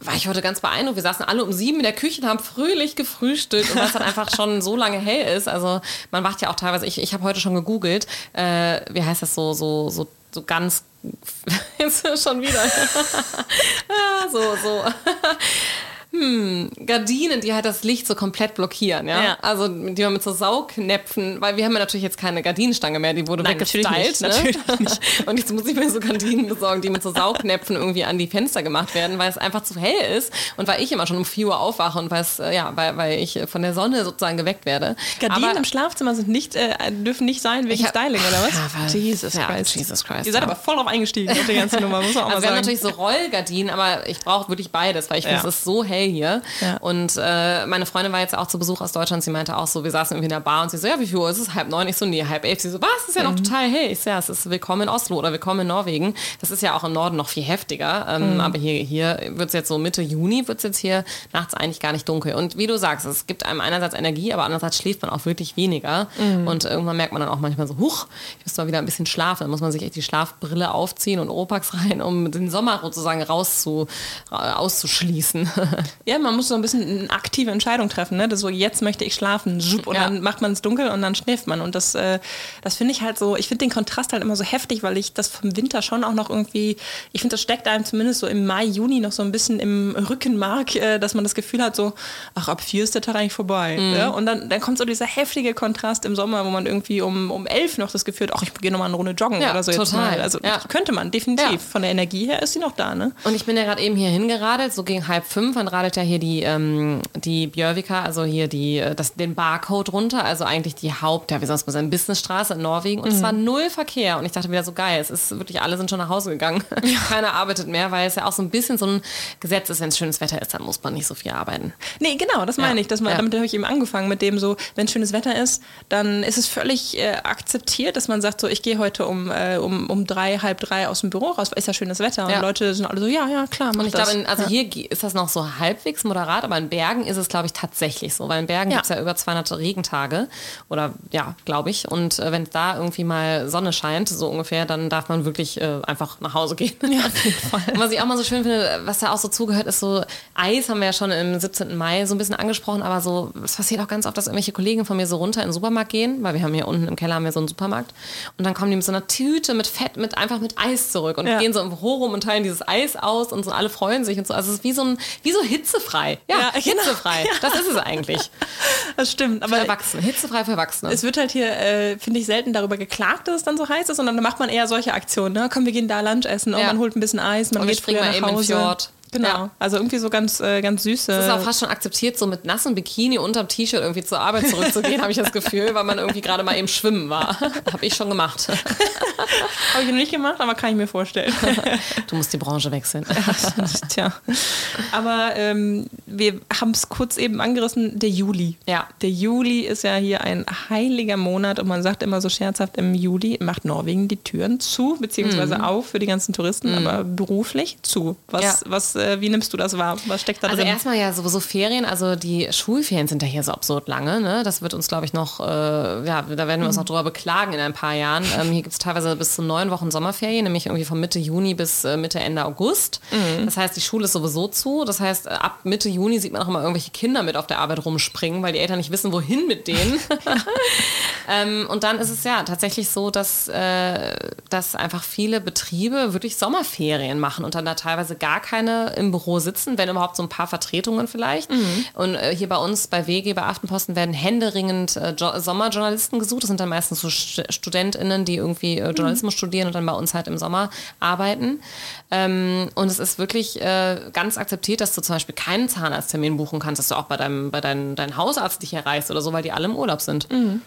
war ich heute ganz beeindruckt. Wir saßen alle um sieben in der Küche und haben fröhlich gefrühstückt und was dann einfach schon so lange hell ist. Also man wacht ja auch teilweise, ich, ich habe heute schon gegoogelt, äh, wie heißt das so, so, so, so ganz schon wieder. ah, so, so hm, Gardinen, die halt das Licht so komplett blockieren, ja? ja. Also die man mit so Saugnäpfen, weil wir haben ja natürlich jetzt keine Gardinenstange mehr, die wurde Nein, weggestylt. Ne? Nicht. Und jetzt muss ich mir so Gardinen besorgen, die mit so Saugnäpfen irgendwie an die Fenster gemacht werden, weil es einfach zu hell ist und weil ich immer schon um 4 Uhr aufwache und weil es, äh, ja, weil, weil ich von der Sonne sozusagen geweckt werde. Gardinen aber, im Schlafzimmer sind nicht, äh, dürfen nicht sein wegen hab, Styling, oder was? Ja, Jesus ja, Christ. Jesus Christ. Ihr seid aber voll drauf eingestiegen auf die ganze Nummer, muss man auch also mal sagen. Wir haben natürlich so Rollgardinen, aber ich brauche wirklich beides, weil ich finde, es ist so hell hier. Ja. Und äh, meine Freundin war jetzt auch zu Besuch aus Deutschland. Sie meinte auch so, wir saßen irgendwie in der Bar und sie so, ja, wie viel Uhr ist es? Halb neun. Ich so, nee, halb elf. Sie so, was? Das ist ja noch mhm. total hell. Ich so, ja, es ist willkommen in Oslo oder willkommen in Norwegen. Das ist ja auch im Norden noch viel heftiger. Ähm, mhm. Aber hier, hier wird es jetzt so Mitte Juni, wird es jetzt hier nachts eigentlich gar nicht dunkel. Und wie du sagst, es gibt einem einerseits Energie, aber andererseits schläft man auch wirklich weniger. Mhm. Und irgendwann merkt man dann auch manchmal so, huch, ich muss mal wieder ein bisschen schlafen. Dann muss man sich echt die Schlafbrille aufziehen und Opax rein, um den Sommer sozusagen rauszu, auszuschließen. Ja, man muss so ein bisschen eine aktive Entscheidung treffen. Ne? Das so, jetzt möchte ich schlafen. Und ja. dann macht man es dunkel und dann schläft man. Und das, äh, das finde ich halt so, ich finde den Kontrast halt immer so heftig, weil ich das vom Winter schon auch noch irgendwie, ich finde, das steckt einem zumindest so im Mai, Juni noch so ein bisschen im Rückenmark, äh, dass man das Gefühl hat, so, ach, ab vier ist der Tag eigentlich vorbei. Mhm. Ja? Und dann, dann kommt so dieser heftige Kontrast im Sommer, wo man irgendwie um, um elf noch das Gefühl hat, ach, ich gehe nochmal eine Runde joggen ja, oder so. Total. Mal. Also könnte man, definitiv. Von der Energie her ist sie noch da. Ne? Und ich bin ja gerade eben hier hingeradelt, so gegen halb fünf, dann radelt ja hier die, ähm, die Björvika, also hier die, äh, das, den Barcode runter, also eigentlich die Haupt, ja, wie sonst man sagen, Businessstraße in Norwegen. Und mhm. es war null Verkehr. Und ich dachte wieder so geil, es ist wirklich, alle sind schon nach Hause gegangen. Ja. Keiner arbeitet mehr, weil es ja auch so ein bisschen so ein Gesetz ist, wenn es schönes Wetter ist, dann muss man nicht so viel arbeiten. Nee, genau, das meine ja. ich. Dass man, ja. Damit habe ich eben angefangen, mit dem so, wenn schönes Wetter ist, dann ist es völlig äh, akzeptiert, dass man sagt, so, ich gehe heute um, äh, um, um drei, halb drei aus dem Büro raus, weil ist ja schönes Wetter. Und Leute sind alle so, ja, ja, klar. Und ich glaube, also hier ist das noch so halbwegs moderat, aber in Bergen ist es, glaube ich, tatsächlich so, weil in Bergen ja. gibt es ja über 200 Regentage oder ja, glaube ich. Und äh, wenn da irgendwie mal Sonne scheint, so ungefähr, dann darf man wirklich äh, einfach nach Hause gehen. Ja, was ich auch mal so schön finde, was da auch so zugehört, ist so Eis, haben wir ja schon im 17. Mai so ein bisschen angesprochen, aber so, es passiert auch ganz oft, dass irgendwelche Kollegen von mir so runter in den Supermarkt gehen, weil wir haben hier unten im Keller haben wir so einen Supermarkt und dann kommen die mit so einer Tüte mit Fett, mit einfach mit Eis zurück und ja. gehen so im Büro rum und teilen dieses Eis aus und so alle freuen sich und so. Also es ist wie so ein, wie so hitzefrei. Ja, ja genau. hitzefrei. Das ist es eigentlich. Das stimmt. Aber Erwachsene, hitzefrei für Erwachsene. Es wird halt hier, äh, finde ich, selten darüber geklagt, dass es dann so heiß ist, sondern dann macht man eher solche Aktionen. Ne? Komm, wir gehen da Lunch essen, oh, ja. man holt ein bisschen Eis, man und geht früher nach Hause. Eben Fjord. Genau. Ja. Also irgendwie so ganz, äh, ganz süße. Es ist auch fast schon akzeptiert, so mit nassem Bikini unterm T-Shirt irgendwie zur Arbeit zurückzugehen, habe ich das Gefühl, weil man irgendwie gerade mal eben schwimmen war. habe ich schon gemacht. habe ich noch nicht gemacht, aber kann ich mir vorstellen. du musst die Branche wechseln. Tja. Aber ähm, wir haben es kurz eben angerissen, der Juli. Ja. Der Juli ist ja hier ein heiliger Monat und man sagt immer so scherzhaft, im Juli macht Norwegen die Türen zu, beziehungsweise mhm. auf für die ganzen Touristen, mhm. aber beruflich zu. Was, ja. was äh, wie nimmst du das wahr? Was steckt da also drin? Also erstmal ja sowieso Ferien, also die Schulferien sind ja hier so absurd lange. Ne? Das wird uns, glaube ich, noch, äh, ja, da werden wir uns noch drüber beklagen in ein paar Jahren. Ähm, hier gibt es teilweise bis zu neun Wochen Sommerferien, nämlich irgendwie von Mitte Juni bis äh, Mitte, Ende August. Mhm. Das heißt, die Schule ist sowieso zu. Das heißt, äh, ab Mitte Juni sieht man auch immer irgendwelche Kinder mit auf der Arbeit rumspringen, weil die Eltern nicht wissen, wohin mit denen. ähm, und dann ist es ja tatsächlich so, dass, äh, dass einfach viele Betriebe wirklich Sommerferien machen und dann da teilweise gar keine im Büro sitzen, wenn überhaupt so ein paar Vertretungen vielleicht. Mhm. Und äh, hier bei uns bei WG, bei Aftenposten werden händeringend äh, Sommerjournalisten gesucht. Das sind dann meistens so St StudentInnen, die irgendwie äh, Journalismus mhm. studieren und dann bei uns halt im Sommer arbeiten. Ähm, und es ist wirklich äh, ganz akzeptiert, dass du zum Beispiel keinen Zahnarzttermin buchen kannst, dass du auch bei deinem, bei deinem, deinem Hausarzt dich erreichst oder so, weil die alle im Urlaub sind. Mhm.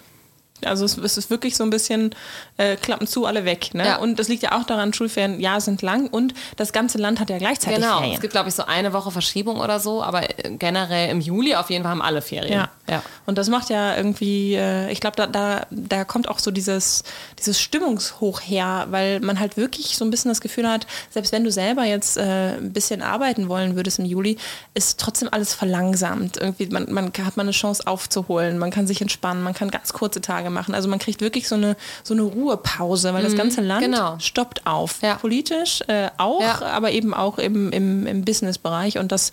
Also es, es, ist wirklich so ein bisschen äh, klappen zu alle weg. Ne? Ja. Und das liegt ja auch daran, Schulferien, ja, sind lang und das ganze Land hat ja gleichzeitig genau. Ferien. Es gibt, glaube ich, so eine Woche Verschiebung oder so, aber äh, generell im Juli auf jeden Fall haben alle Ferien. Ja. ja. Und das macht ja irgendwie, äh, ich glaube, da, da, da kommt auch so dieses, dieses Stimmungshoch her, weil man halt wirklich so ein bisschen das Gefühl hat, selbst wenn du selber jetzt äh, ein bisschen arbeiten wollen würdest im Juli, ist trotzdem alles verlangsamt. Irgendwie, man, man hat man eine Chance aufzuholen, man kann sich entspannen, man kann ganz kurze Tage machen. Also man kriegt wirklich so eine, so eine Ruhepause, weil das ganze Land genau. stoppt auf. Ja. Politisch äh, auch, Ja. aber eben auch im, im, im Businessbereich. Und das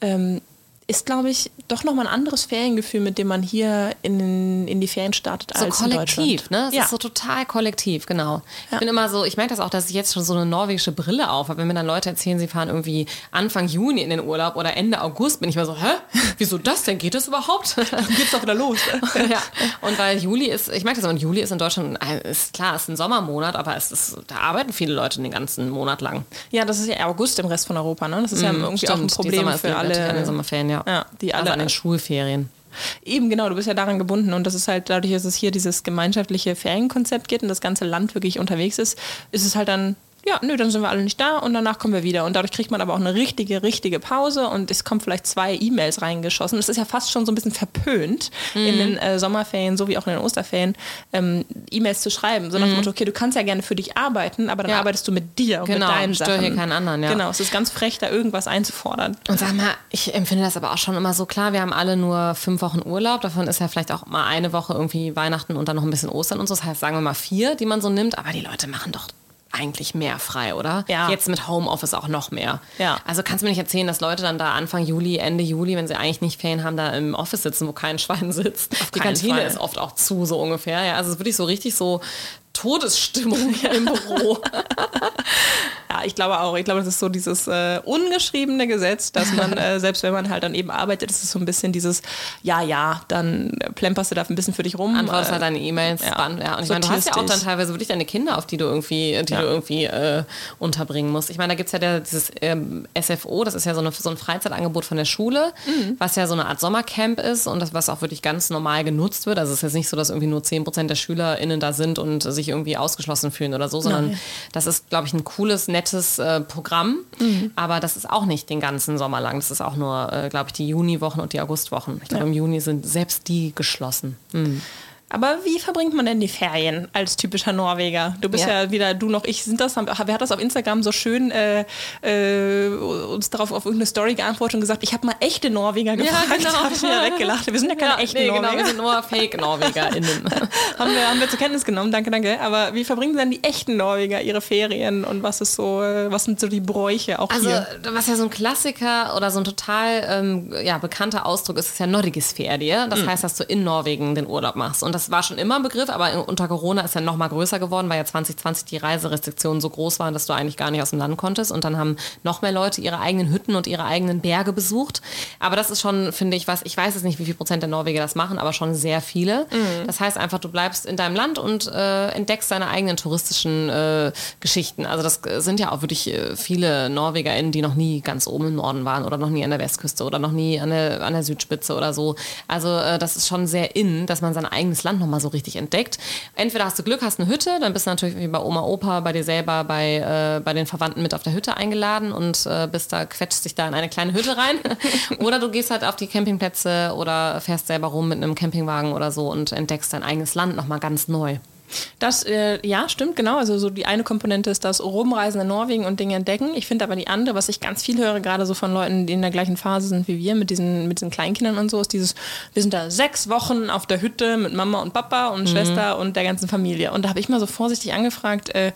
ähm, ist, glaube ich, doch nochmal ein anderes Feriengefühl, mit dem man hier in, in die Ferien startet so als in kollektiv, ne? Es ja. ist so total kollektiv, genau. Ich bin immer so, ich merke das auch, dass ich jetzt schon so eine norwegische Brille auf habe. Wenn mir dann Leute erzählen, sie fahren irgendwie Anfang Juni in den Urlaub oder Ende August, bin ich immer so, hä? Wieso das denn? Geht das überhaupt? geht's doch wieder los. ja. Und weil Juli ist, ich merke das, und Juli ist in Deutschland, äh, ist klar, ist ein Sommermonat, aber es ist, da arbeiten viele Leute den ganzen Monat lang. ja, das ist ja August im Rest von Europa. Ne? Das ist ja irgendwie auch ein Mhm, Stimmt, Problem für alle. Sommerferien, ja. Ja, die also alle an den Schulferien. Eben genau, du bist ja daran gebunden und das ist halt dadurch, dass es hier dieses gemeinschaftliche Ferienkonzept gibt und das ganze Land wirklich unterwegs ist, ist es halt dann, ja, nö, dann sind wir alle nicht da und danach kommen wir wieder und dadurch kriegt man aber auch eine richtige, richtige Pause und es kommen vielleicht zwei E-Mails reingeschossen. Das ist ja fast schon so ein bisschen verpönt in den äh, Sommerferien sowie auch in den Osterferien ähm, E-Mails zu schreiben, so nach dem Motto, okay, du kannst ja gerne für dich arbeiten, aber dann Ja. arbeitest du mit dir und Genau, mit deinen Sachen. hier keinen anderen, ja. Genau, es ist ganz frech, da irgendwas einzufordern. Und sag mal, ich empfinde das aber auch schon immer so klar, wir haben alle nur fünf Wochen Urlaub, davon ist ja vielleicht auch mal eine Woche irgendwie Weihnachten und dann noch ein bisschen Ostern und so. Das heißt, sagen wir mal vier, die man so nimmt, aber die Leute machen doch eigentlich mehr frei, oder? Ja. Jetzt mit Homeoffice auch noch mehr. Ja. Also kannst du mir nicht erzählen, dass Leute dann da Anfang Juli, Ende Juli, wenn sie eigentlich nicht Ferien haben, da im Office sitzen, wo kein Schwein sitzt. die keinen Kantine Fall. ist oft auch zu, so ungefähr. Ja, also es ist wirklich so richtig so Todesstimmung hier im Büro. Ja, ich glaube auch. Ich glaube, das ist so dieses äh, ungeschriebene Gesetz, dass man, äh, selbst wenn man halt dann eben arbeitet, ist es so ein bisschen dieses, ja, ja, dann plemperst du da ein bisschen für dich rum. Antwortest äh, halt deine E-Mails. ja. Ja. ja. Und ich meine, du hast ja auch dann teilweise wirklich deine Kinder, auf die du irgendwie, die Ja. du irgendwie äh, unterbringen musst. Ich meine, da gibt es ja der, dieses ähm, SFO, das ist ja so, eine, so ein Freizeitangebot von der Schule, Mhm. was ja so eine Art Sommercamp ist und das, was auch wirklich ganz normal genutzt wird. Also es ist jetzt nicht so, dass irgendwie nur 10% der SchülerInnen da sind und sich irgendwie ausgeschlossen fühlen oder so, sondern Nein. das ist, glaube ich, ein cooles, nettes äh, Programm. Mhm. Aber das ist auch nicht den ganzen Sommer lang. Das ist auch nur, äh, glaube ich, die Juniwochen und die Augustwochen. Ich glaube, im Juni sind selbst die geschlossen. Aber wie verbringt man denn die Ferien als typischer Norweger? Du bist ja, Ja. wieder, du noch ich, sind das, haben- wer hat das auf Instagram so schön äh, äh, uns darauf auf irgendeine Story geantwortet und gesagt, ich habe mal echte Norweger gefragt. genau. Da habe ich wieder weggelacht. Wir sind ja keine echten nee, Norweger. genau, wir sind nur Fake-NorwegerInnen. haben, wir, haben wir zur Kenntnis genommen, danke, danke. Aber wie verbringen denn die echten Norweger ihre Ferien und was ist so, äh, was sind so die Bräuche auch Also, hier? was ja so ein Klassiker oder so ein total ähm, ja, bekannter Ausdruck ist, ist ja Nordigisferie. Das heißt, dass du in Norwegen den Urlaub machst. Und das war schon immer ein Begriff, aber unter Corona ist er noch mal größer geworden, weil ja 2020 die Reiserestriktionen so groß waren, dass du eigentlich gar nicht aus dem Land konntest. Und dann haben noch mehr Leute ihre eigenen Hütten und ihre eigenen Berge besucht. Aber das ist schon, finde ich, was, ich weiß jetzt nicht, wie viel Prozent der Norweger das machen, aber schon sehr viele. Das heißt einfach, du bleibst in deinem Land und äh, entdeckst deine eigenen touristischen äh, Geschichten. Also das äh, sind ja auch wirklich äh, viele NorwegerInnen, die noch nie ganz oben im Norden waren oder noch nie an der Westküste oder noch nie an der, an der Südspitze oder so. Also äh, das ist schon sehr in, dass man sein eigenes Land nochmal so richtig entdeckt. Entweder hast du Glück, hast eine Hütte, dann bist du natürlich wie bei Oma, Opa, bei dir selber, bei, äh, bei den Verwandten mit auf der Hütte eingeladen und äh, bist da, quetscht dich da in eine kleine Hütte rein. oder du gehst halt auf die Campingplätze oder fährst selber rum mit einem Campingwagen oder so und entdeckst dein eigenes Land nochmal ganz neu. Das, äh, ja, stimmt, genau. Also so die eine Komponente ist das Rumreisen in Norwegen und Dinge entdecken. Ich finde aber die andere, was ich ganz viel höre, gerade so von Leuten, die in der gleichen Phase sind wie wir, mit diesen, mit diesen Kleinkindern und so, ist dieses, wir sind da sechs Wochen auf der Hütte mit Mama und Papa und Schwester und der ganzen Familie. Und da habe ich mal so vorsichtig angefragt, äh,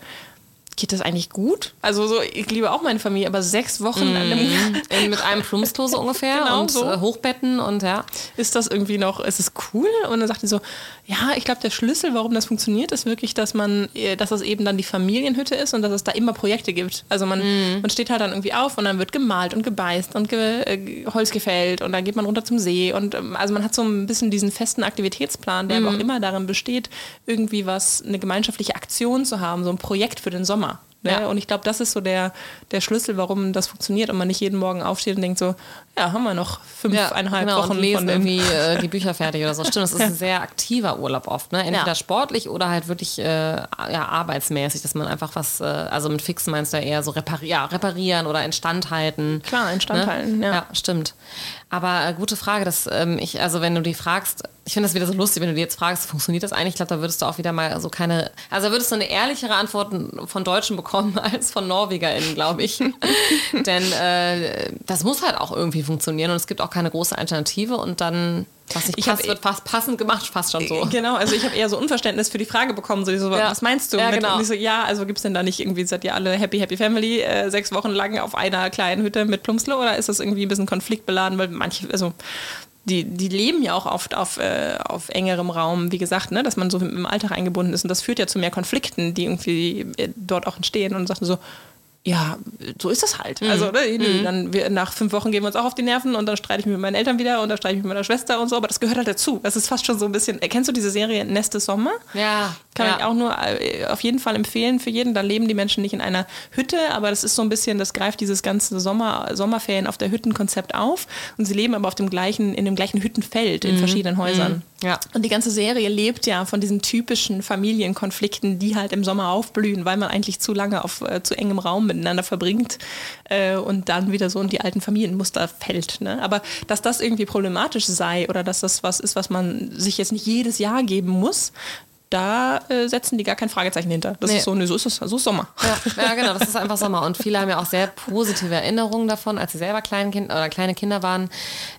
geht das eigentlich gut? Also so, ich liebe auch meine Familie, aber sechs Wochen einem In, mit einem Plumpsklo so ungefähr Genau und so. äh, Hochbetten und ja. ist das irgendwie noch, ist es cool? Und dann sagt die so, ja, ich glaube, der Schlüssel, warum das funktioniert, ist wirklich, dass man, äh, dass das eben dann die Familienhütte ist und dass es da immer Projekte gibt. Also man, Mhm. man steht halt dann irgendwie auf und dann wird gemalt und gebeißt und ge, äh, Holz gefällt und dann geht man runter zum See und ähm, also man hat so ein bisschen diesen festen Aktivitätsplan, der Mhm. aber auch immer darin besteht, irgendwie was, eine gemeinschaftliche Aktion zu haben, so ein Projekt für den Sommer. Ne? Ja. Und ich glaube, das ist so der, der Schlüssel, warum das funktioniert und man nicht jeden Morgen aufsteht und denkt so, ja, haben wir noch fünfeinhalb genau, Wochen und lesen von dem irgendwie äh, die Bücher fertig oder so. Stimmt, das ist ein sehr aktiver Urlaub oft. Ne? Entweder Ja. sportlich oder halt wirklich äh, ja, arbeitsmäßig, dass man einfach was, äh, also mit Fixen meinst du ja eher so repari ja, reparieren oder instand halten. Klar, instand halten, ja. ja. stimmt. Aber äh, gute Frage, dass ähm, ich, also wenn du die fragst, ich finde das wieder so lustig, wenn du dir jetzt fragst, funktioniert das eigentlich? Ich glaube, da würdest du auch wieder mal so keine, also würdest du eine ehrlichere Antwort von Deutschen bekommen als von NorwegerInnen, glaube ich. Denn äh, das muss halt auch irgendwie funktionieren und es gibt auch keine große Alternative und dann was nicht Ich passt, wird fast passend gemacht, fast schon so. Genau, also ich habe eher so Unverständnis für die Frage bekommen, so, so Ja. was meinst du? Ja, mit, genau. Und ich so, ja, also gibt es denn da nicht irgendwie, seid ihr alle Happy Happy Family äh, sechs Wochen lang auf einer kleinen Hütte mit Plumpsle oder ist das irgendwie ein bisschen konfliktbeladen, weil manche, also die, die leben ja auch oft auf, äh, auf engerem Raum, wie gesagt, ne, dass man so im Alltag eingebunden ist. Und das führt ja zu mehr Konflikten, die irgendwie äh, dort auch entstehen und sagten so, ja, so ist das halt. Also, ne, nö, dann wir, nach fünf Wochen gehen wir uns auch auf die Nerven und dann streite ich mich mit meinen Eltern wieder und dann streite ich mich mit meiner Schwester und so, aber das gehört halt dazu. Das ist fast schon so ein bisschen. Kennst du diese Serie Neste Sommer? Ja, Kann ja. ich auch nur äh, auf jeden Fall empfehlen für jeden. Da leben die Menschen nicht in einer Hütte, aber das ist so ein bisschen, das greift dieses ganze Sommer, Sommerferien auf der Hüttenkonzept auf. Und sie leben aber auf dem gleichen, in dem gleichen Hüttenfeld in verschiedenen Häusern. Ja. Und die ganze Serie lebt ja von diesen typischen Familienkonflikten, die halt im Sommer aufblühen, weil man eigentlich zu lange auf äh, zu engem Raum miteinander verbringt äh, und dann wieder so in die alten Familienmuster fällt. Ne? Aber dass das irgendwie problematisch sei oder dass das was ist, was man sich jetzt nicht jedes Jahr geben muss, da äh, setzen die gar kein Fragezeichen hinter. Das Nee. ist so, ne, so ist es, so ist Sommer. Ja, ja, genau, das ist einfach Sommer. Und viele haben ja auch sehr positive Erinnerungen davon, als sie selber klein kind, oder kleine Kinder waren.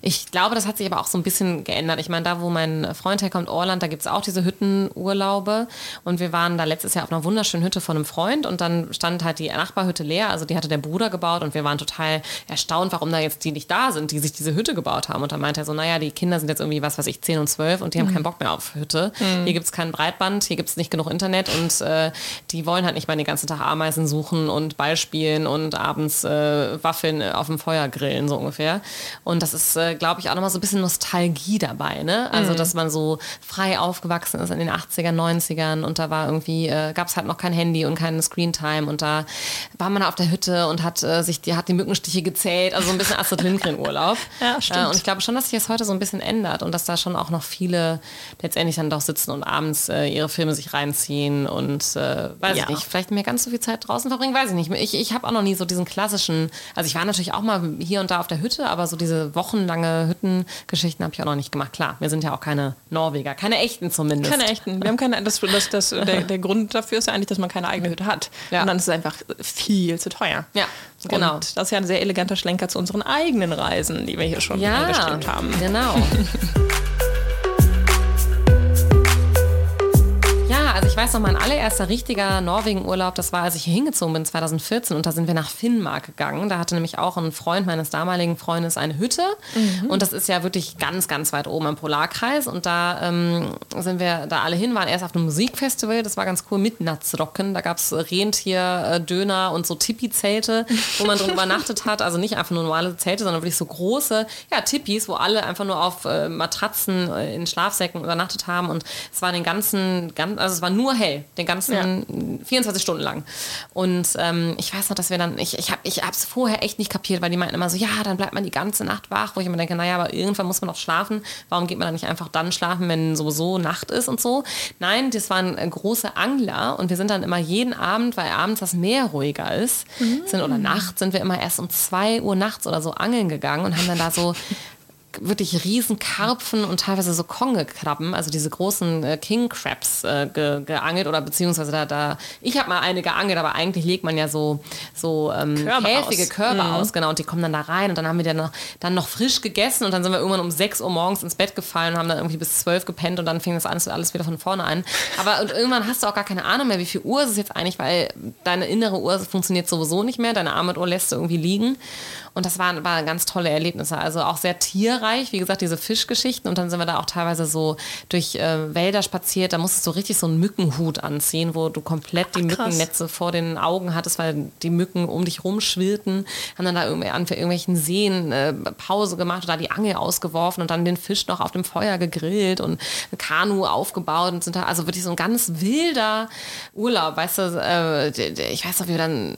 Ich glaube, das hat sich aber auch so ein bisschen geändert. Ich meine, da, wo mein Freund herkommt, Orland, da gibt es auch diese Hüttenurlaube. Und wir waren da letztes Jahr auf einer wunderschönen Hütte von einem Freund und dann stand halt die Nachbarhütte leer. Also die hatte der Bruder gebaut und wir waren total erstaunt, warum da jetzt die nicht da sind, die sich diese Hütte gebaut haben. Und dann meinte er so, naja, die Kinder sind jetzt irgendwie, was weiß ich, 10 und 12 und die haben keinen Bock mehr auf Hütte. Hier gibt es kein Breitband, hier gibt es nicht genug Internet und äh, die wollen halt nicht mal den ganzen Tag Ameisen suchen und Ball spielen und abends äh, Waffeln auf dem Feuer grillen, so ungefähr. Und das ist, äh, glaube ich, auch nochmal so ein bisschen Nostalgie dabei, ne? Also, dass man so frei aufgewachsen ist in den 80er, 90ern und da war irgendwie, äh, gab es halt noch kein Handy und keine Screentime und da war man auf der Hütte und hat äh, sich, die hat die Mückenstiche gezählt, also so ein bisschen Astrid Lindgren Urlaub. Ja, stimmt. Äh, und ich glaube schon, dass sich das heute so ein bisschen ändert und dass da schon auch noch viele letztendlich dann doch sitzen und abends äh, ihre Filme sich reinziehen und äh, weiß Ja. ich nicht, vielleicht mehr ganz so viel Zeit draußen verbringen, weiß ich nicht. Ich, ich habe auch noch nie so diesen klassischen, also ich war natürlich auch mal hier und da auf der Hütte, aber so diese wochenlange Hüttengeschichten habe ich auch noch nicht gemacht. Klar, wir sind ja auch keine Norweger, keine echten zumindest. Keine echten. Wir haben keine, das, das, das, der, der Grund dafür ist ja eigentlich, dass man keine eigene Hütte hat. Ja. Und dann ist es einfach viel zu teuer. Ja, genau. Und das ist ja ein sehr eleganter Schlenker zu unseren eigenen Reisen, die wir hier schon Ja, haben. genau. ich weiß noch, mein allererster richtiger Norwegen-Urlaub, das war, als ich hier hingezogen bin, 2014. Und da sind wir nach Finnmark gegangen. Da hatte nämlich auch ein Freund meines damaligen Freundes eine Hütte. Und das ist ja wirklich ganz, ganz weit oben im Polarkreis. Und da ähm, sind wir da alle hin, waren erst auf einem Musikfestival. Das war ganz cool, mit Natzrocken. Da gab es Rentier, äh, Döner und so Tipi-Zelte, wo man drin übernachtet hat. Also nicht einfach nur normale Zelte, sondern wirklich so große ja, Tipis, wo alle einfach nur auf äh, Matratzen äh, in Schlafsäcken übernachtet haben. Und es war den ganzen, gan- also es war nur hell, den ganzen 24 Stunden lang. Und ähm, ich weiß noch, dass wir dann, ich, ich habe ich es vorher echt nicht kapiert, weil die meinten immer so, ja, dann bleibt man die ganze Nacht wach, wo ich immer denke, naja, aber irgendwann muss man auch schlafen. Warum geht man dann nicht einfach dann schlafen, wenn sowieso Nacht ist und so? Nein, das waren äh, große Angler und wir sind dann immer jeden Abend, weil abends das Meer ruhiger ist, sind, oder nachts sind wir immer erst um 2 Uhr nachts oder so angeln gegangen und haben dann da so wirklich riesen Karpfen und teilweise so Kongekrabben, also diese großen äh, King Crabs äh, ge, geangelt oder beziehungsweise da, da ich habe mal eine geangelt, aber eigentlich legt man ja so so ähm, Körbe käfige aus. Körbe aus, genau, und die kommen dann da rein und dann haben wir dann noch, dann noch frisch gegessen und dann sind wir irgendwann um 6 Uhr morgens ins Bett gefallen und haben dann irgendwie bis 12 gepennt und dann fing das alles, alles wieder von vorne an. Aber und irgendwann hast du auch gar keine Ahnung mehr, wie viel Uhr ist es jetzt eigentlich, weil deine innere Uhr funktioniert sowieso nicht mehr, deine Armbanduhr lässt du irgendwie liegen. Und das waren, waren ganz tolle Erlebnisse. Also auch sehr tierreich, wie gesagt, diese Fischgeschichten. Und dann sind wir da auch teilweise so durch äh, Wälder spaziert. Da musstest du richtig so einen Mückenhut anziehen, wo du komplett die Ach. Mückennetze vor den Augen hattest, weil die Mücken um dich rumschwirrten. Haben dann da irgendwie an für irgendwelchen Seen äh, Pause gemacht oder die Angel ausgeworfen und dann den Fisch noch auf dem Feuer gegrillt und ein Kanu aufgebaut und sind da also wirklich so ein ganz wilder Urlaub, weißt du, äh, ich weiß noch, wie wir dann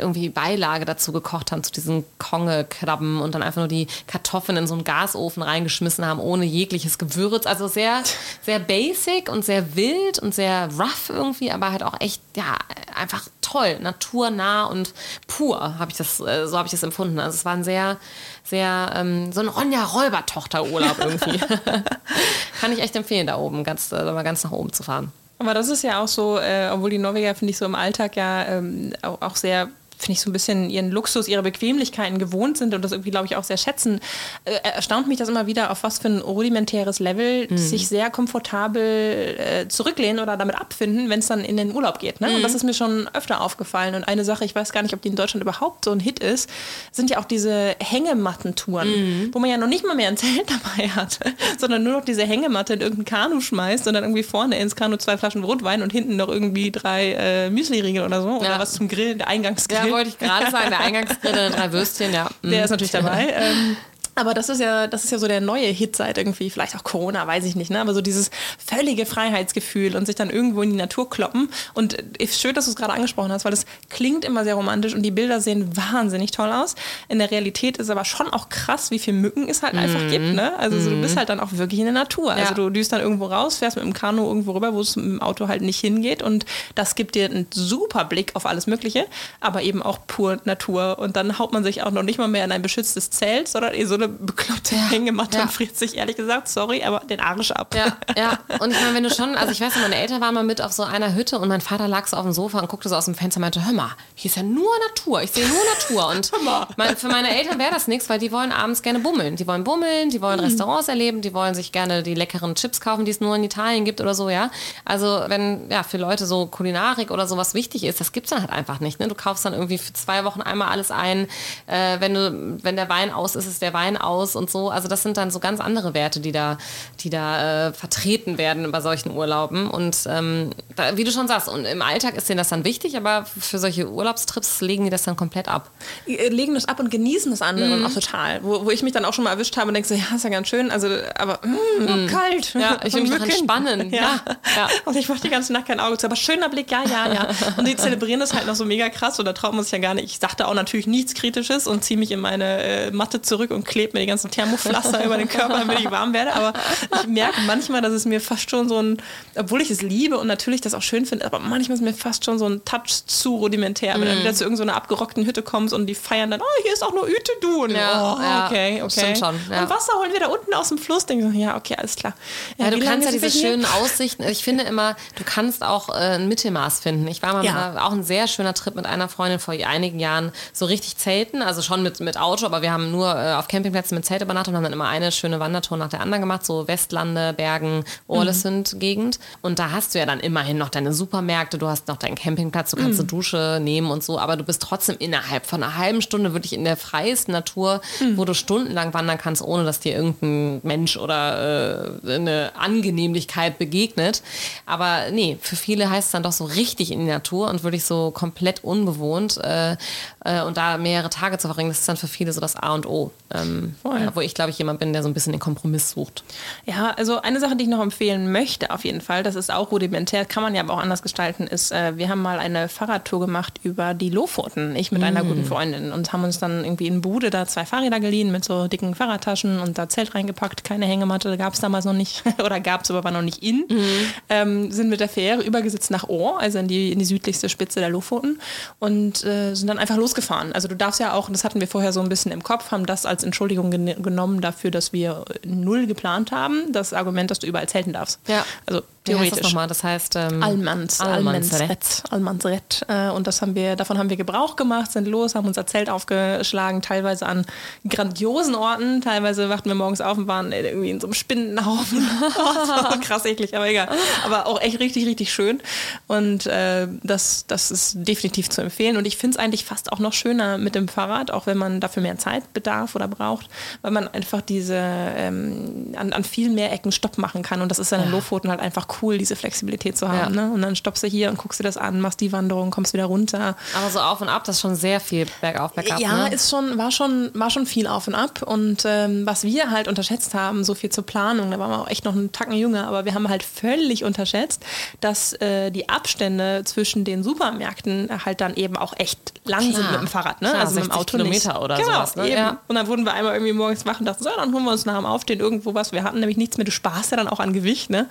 irgendwie Beilage dazu gekocht haben, zu diesen Konge-Krabben und dann einfach nur die Kartoffeln in so einen Gasofen reingeschmissen haben, ohne jegliches Gewürz. Also sehr, sehr basic und sehr wild und sehr rough irgendwie, aber halt auch echt, ja, einfach toll, naturnah und pur, habe ich das, äh, so habe ich das empfunden. Also es war ein sehr, sehr, ähm, so ein Ronja-Räubertochter-Urlaub irgendwie. Kann ich echt empfehlen, da oben, ganz, äh, mal ganz nach oben zu fahren. Aber das ist ja auch so, äh, obwohl die Norweger, finde ich, so im Alltag ja ähm, auch, auch sehr finde ich, so ein bisschen ihren Luxus, ihre Bequemlichkeiten gewohnt sind und das irgendwie, glaube ich, auch sehr schätzen, äh, erstaunt mich das immer wieder, auf was für ein rudimentäres Level mhm. sich sehr komfortabel äh, zurücklehnen oder damit abfinden, wenn es dann in den Urlaub geht. Ne? Mhm. Und das ist mir schon öfter aufgefallen. Und eine Sache, ich weiß gar nicht, ob die in Deutschland überhaupt so ein Hit ist, sind ja auch diese Hängemattentouren, mhm. wo man ja noch nicht mal mehr ein Zelt dabei hat, sondern nur noch diese Hängematte in irgendein Kanu schmeißt und dann irgendwie vorne ins Kanu zwei Flaschen Rotwein und hinten noch irgendwie drei äh, Müsli-Riegel oder so. Ja. Oder was zum Grillen, der Eingangsgrill. Ja, wollte ich gerade sagen, der Eingangsgrill, drei Würstchen, ja. Der ist natürlich dabei. Ähm, aber das ist ja, das ist ja so der neue Hit seit irgendwie, vielleicht auch Corona, weiß ich nicht, ne? Aber so dieses völlige Freiheitsgefühl und sich dann irgendwo in die Natur kloppen. Und ist schön, dass du es gerade angesprochen hast, weil es klingt immer sehr romantisch und die Bilder sehen wahnsinnig toll aus. In der Realität ist aber schon auch krass, wie viele Mücken es halt mm. einfach gibt, ne? Also so, du bist halt dann auch wirklich in der Natur. Also ja. Also du düst dann irgendwo raus, fährst mit dem Kanu irgendwo rüber, wo es mit dem Auto halt nicht hingeht und das gibt dir einen super Blick auf alles Mögliche, aber eben auch pur Natur. Und dann haut man sich auch noch nicht mal mehr in ein beschütztes Zelt, sondern eh so eine bekloppte ja. Hängematte ja. und friert sich ehrlich gesagt, sorry, aber den Arsch ab. Ja, ja. Und ich meine, wenn du schon, also ich weiß nicht, meine Eltern waren mal mit auf so einer Hütte und mein Vater lag so auf dem Sofa und guckte so aus dem Fenster und meinte, hör mal, hier ist ja nur Natur, ich sehe nur Natur. Und mein, für meine Eltern wäre das nichts, weil die wollen abends gerne bummeln. Die wollen bummeln, die wollen mhm. Restaurants erleben, die wollen sich gerne die leckeren Chips kaufen, die es nur in Italien gibt oder so, ja. Also wenn ja für Leute so Kulinarik oder sowas wichtig ist, das gibt es dann halt einfach nicht. Ne? Du kaufst dann irgendwie für zwei Wochen einmal alles ein. Äh, wenn, du, wenn der Wein aus ist, ist der Wein aus und so. Also das sind dann so ganz andere Werte, die da, die da äh, vertreten werden bei solchen Urlauben. Und ähm, da, wie du schon sagst, und im Alltag ist denen das dann wichtig, aber für solche Urlaubstrips legen die das dann komplett ab. Äh, legen das ab und genießen das andere mhm. auch total. Wo, wo ich mich dann auch schon mal erwischt habe und denke so, ja, ist ja ganz schön, also aber mh, mm, mhm. kalt. Ja, ich will mich daran spannen. Ja. Ja. ja. Und ich mache die ganze Nacht kein Auge zu. Aber schöner Blick, ja, ja, ja. Und die zelebrieren das halt noch so mega krass und da traut man sich ja gar nicht. Ich sagte auch natürlich nichts Kritisches und ziehe mich in meine äh, Matte zurück und klebe mir die ganzen Thermo Pflaster über den Körper, damit ich warm werde. Aber ich merke manchmal, dass es mir fast schon so ein, obwohl ich es liebe und natürlich das auch schön finde, aber manchmal ist mir fast schon so ein Touch zu rudimentär. Wenn mm. du wieder zu irgendeiner so abgerockten Hütte kommst und die feiern dann, oh, hier ist auch nur Üte du. Und ja, oh, ja, okay, okay. Schon, ja. Und Wasser holen wir da unten aus dem Fluss. Denke ich, ja, okay, alles klar. Ja, du kannst ja diese schönen Aussichten. Ich finde immer, du kannst auch äh, ein Mittelmaß finden. Ich war mal ja. auch ein sehr schöner Trip mit einer Freundin vor einigen Jahren so richtig zelten, also schon mit, mit Auto, aber wir haben nur äh, auf Campingplätzen mit Zelt übernachtet und haben dann immer eine schöne Wandertour nach der anderen gemacht, so Westlande, Bergen, Orlesund-Gegend. Und da hast du ja dann immerhin noch deine Supermärkte, du hast noch deinen Campingplatz, du kannst mhm. eine Dusche nehmen und so, aber du bist trotzdem innerhalb von einer halben Stunde wirklich in der freiesten Natur, mhm. wo du stundenlang wandern kannst, ohne dass dir irgendein Mensch oder äh, eine Angenehmlichkeit begegnet. Aber nee, für viele heißt es dann doch so richtig in die Natur und wirklich so komplett unbewohnt. Äh, äh, und da mehrere Tage zu verbringen, das ist dann für viele so das A und O. Ähm, ja, wo ich, glaube ich, jemand bin, der so ein bisschen den Kompromiss sucht. Ja, also eine Sache, die ich noch empfehlen möchte, auf jeden Fall, das ist auch rudimentär, kann man ja aber auch anders gestalten, ist, äh, wir haben mal eine Fahrradtour gemacht über die Lofoten, ich mit mm. einer guten Freundin und haben uns dann irgendwie in Bude da zwei Fahrräder geliehen mit so dicken Fahrradtaschen und da Zelt reingepackt, keine Hängematte, gab es damals noch nicht oder gab es aber war noch nicht in. Mm. Ähm, sind mit der Fähre übergesetzt nach Ohr, also in die, in die südlichste Spitze der Lofoten und äh, sind dann einfach losgefahren. Also du darfst ja auch, das hatten wir vorher so ein bisschen im Kopf, haben das als Entschuldigung gen genommen dafür, dass wir null geplant haben. Das Argument, dass du überall zelten darfst. Ja. Also theoretisch. Das, nochmal? das heißt ähm, Almans, Almansrett. Almansrett. Äh, und das haben wir, davon haben wir Gebrauch gemacht, sind los, haben unser Zelt aufgeschlagen, teilweise an grandiosen Orten. Teilweise wachten wir morgens auf und waren irgendwie in so einem Spinnenhaufen. oh, krass eklig, aber egal. Aber auch echt richtig, richtig schön. Und äh, das, das ist definitiv zu empfehlen. Und ich finde es eigentlich fast auch noch schöner mit dem Fahrrad, auch wenn man dafür mehr Zeit bedarf oder braucht, weil man einfach diese ähm, an, an viel mehr Ecken Stopp machen kann. Und das ist dann in Lofoten halt einfach cool, diese Flexibilität zu haben. Ja. Ne? Und dann stoppst du hier und guckst dir das an, machst die Wanderung, kommst wieder runter. Aber so auf und ab, das ist schon sehr viel bergauf, bergab. Ja, ne? ist schon, war, schon, war schon viel auf und ab. Und ähm, was wir halt unterschätzt haben, so viel zur Planung, da waren wir auch echt noch einen Tacken jünger, aber wir haben halt völlig unterschätzt, dass äh, die Abstände zwischen den Supermärkten halt dann eben auch echt lang Klar. sind mit dem Fahrrad. Ne? Klar, also mit dem Auto Kilometer nicht. oder genau, sowas. Ne? Ja. Und dann wurden wir einmal irgendwie morgens wach und dachten, so, dann holen wir uns nach dem Aufstehen irgendwo was. Wir hatten nämlich nichts mehr. Du sparst ja dann auch an Gewicht. Ne?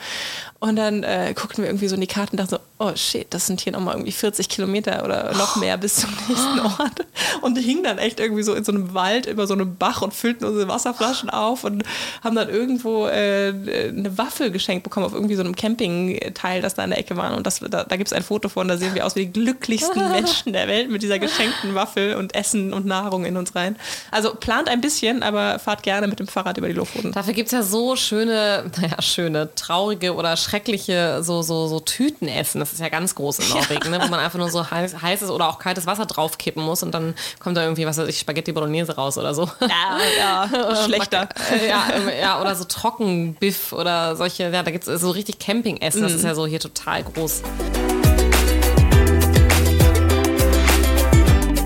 Und dann äh, guckten wir irgendwie so in die Karten und dachten so, oh shit, das sind hier nochmal irgendwie 40 Kilometer oder noch mehr bis zum nächsten Ort. Und die hingen dann echt irgendwie so in so einem Wald über so einem Bach und füllten unsere Wasserflaschen auf und haben dann irgendwo äh, eine Waffel geschenkt bekommen auf irgendwie so einem Campingteil, das da in der Ecke war. Und das, da, da gibt es ein Foto von, da sehen wir aus wie die glücklichsten Menschen der Welt mit dieser geschenkten Waffel und Essen und Nahrung in uns rein. Also plant ein bisschen, aber fahrt gerne mit dem Fahrrad über die Lofoten. Dafür gibt es ja so schöne, naja, schöne, traurige oder schreckliche so, so, so Tütenessen. Das ist ja ganz groß in Norwegen, ja. ne? wo man einfach nur so heiß, heißes oder auch kaltes Wasser draufkippen muss und dann kommt da irgendwie, was weiß ich, Spaghetti Bolognese raus oder so. Ja, ja, schlechter. ja, ja, oder so Trockenbiff oder solche, ja, da gibt es so richtig Campingessen. Das mhm. ist ja so hier total groß.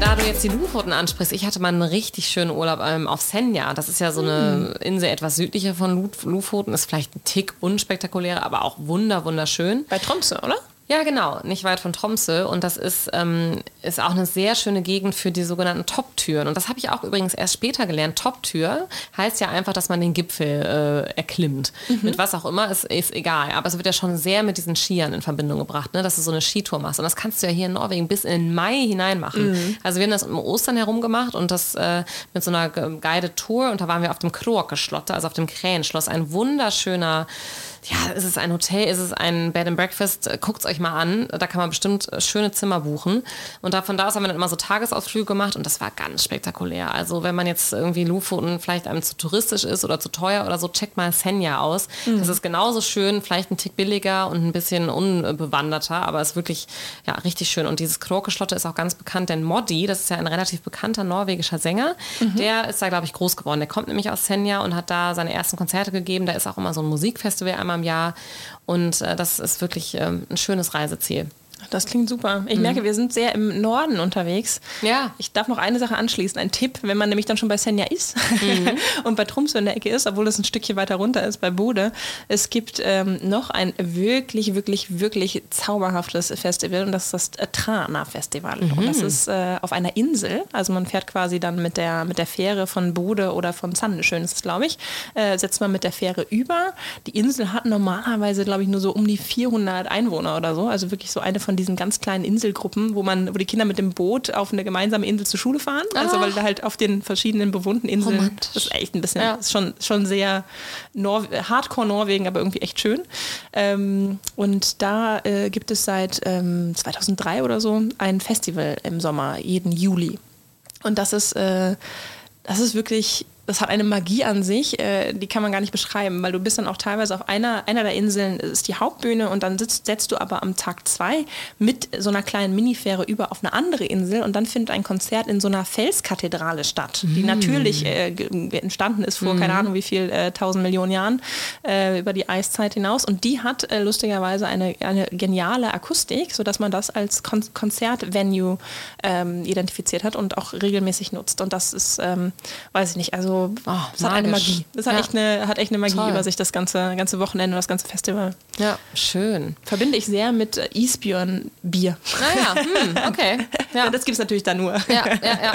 da du jetzt die Lofoten ansprichst, ich hatte mal einen richtig schönen Urlaub ähm, auf Senja. Das ist ja so eine mm. Insel etwas südlicher von Lofoten, ist vielleicht ein Tick unspektakulärer, aber auch wunder wunderschön. Bei Tromsø, oder? Ja, genau, nicht weit von Tromsø. Und das ist, ähm, ist auch eine sehr schöne Gegend für die sogenannten Top-Türen. Und das habe ich auch übrigens erst später gelernt. Top-Tür heißt ja einfach, dass man den Gipfel äh, erklimmt. Mhm. Mit was auch immer, ist, ist egal. Aber es wird ja schon sehr mit diesen Skiern in Verbindung gebracht, ne? dass du so eine Skitour machst. Und das kannst du ja hier in Norwegen bis in Mai hinein machen. Mhm. Also wir haben das um Ostern herum gemacht und das äh, mit so einer Guided Tour. Und da waren wir auf dem Kroakesschlotter, also auf dem Krähenschloss. Ein wunderschöner ja, ist es ein Hotel, ist es ein Bed and Breakfast, guckt es euch mal an. Da kann man bestimmt schöne Zimmer buchen. Und da, von da aus haben wir dann immer so Tagesausflüge gemacht und das war ganz spektakulär. Also wenn man jetzt irgendwie Lofoten vielleicht einem zu touristisch ist oder zu teuer oder so, checkt mal Senja aus. Mhm. Das ist genauso schön, vielleicht ein Tick billiger und ein bisschen unbewanderter, aber ist wirklich ja, richtig schön. Und dieses Krokeschlotte ist auch ganz bekannt, denn Moddi, das ist ja ein relativ bekannter norwegischer Sänger, mhm. der ist da, glaube ich, groß geworden. Der kommt nämlich aus Senja und hat da seine ersten Konzerte gegeben. Da ist auch immer so ein Musikfestival einmal im Jahr. Und äh, das ist wirklich ähm, ein schönes Reiseziel. Das klingt super. Ich mhm. merke, wir sind sehr im Norden unterwegs. Ja. Ich darf noch eine Sache anschließen. Ein Tipp, wenn man nämlich dann schon bei Senja ist mhm. und bei Tromsø in der Ecke ist, obwohl es ein Stückchen weiter runter ist, bei Bode. Es gibt ähm, noch ein wirklich, wirklich, wirklich zauberhaftes Festival und das ist das Trana Festival. Mhm. Und das ist äh, auf einer Insel. Also man fährt quasi dann mit der, mit der Fähre von Bode oder von Sandnessjøen ist es, glaube ich, äh, setzt man mit der Fähre über. Die Insel hat normalerweise, glaube ich, nur so um die 400 Einwohner oder so. Also wirklich so eine von diesen ganz kleinen Inselgruppen, wo man, wo die Kinder mit dem Boot auf eine gemeinsame Insel zur Schule fahren. Ah. Also weil da halt auf den verschiedenen bewohnten Inseln, das ist echt ein bisschen, ja. ist schon, schon sehr Nor Hardcore Norwegen, aber irgendwie echt schön. Ähm, und da äh, gibt es seit ähm, 2003 oder so ein Festival im Sommer, jeden Juli. Und das ist, äh, das ist wirklich das hat eine Magie an sich, äh, die kann man gar nicht beschreiben, weil du bist dann auch teilweise auf einer, einer der Inseln ist die Hauptbühne und dann sitzt, setzt du aber am Tag zwei mit so einer kleinen Minifähre über auf eine andere Insel und dann findet ein Konzert in so einer Felskathedrale statt, die mm. natürlich äh, entstanden ist vor mm. keine Ahnung wie viel, äh, tausend Millionen Jahren äh, über die Eiszeit hinaus und die hat äh, lustigerweise eine, eine geniale Akustik, sodass man das als Kon Konzertvenue ähm, identifiziert hat und auch regelmäßig nutzt und das ist, ähm, weiß ich nicht, also oh, das hat eine Magie. Das hat, ja. echt eine, hat echt eine Magie Toll. über sich, das ganze, ganze Wochenende, das ganze Festival. Ja, schön. Verbinde ich sehr mit äh, Isbjörn Bier. Naja, ah hm, okay. Ja. das gibt es natürlich da nur. Ja, ja, ja.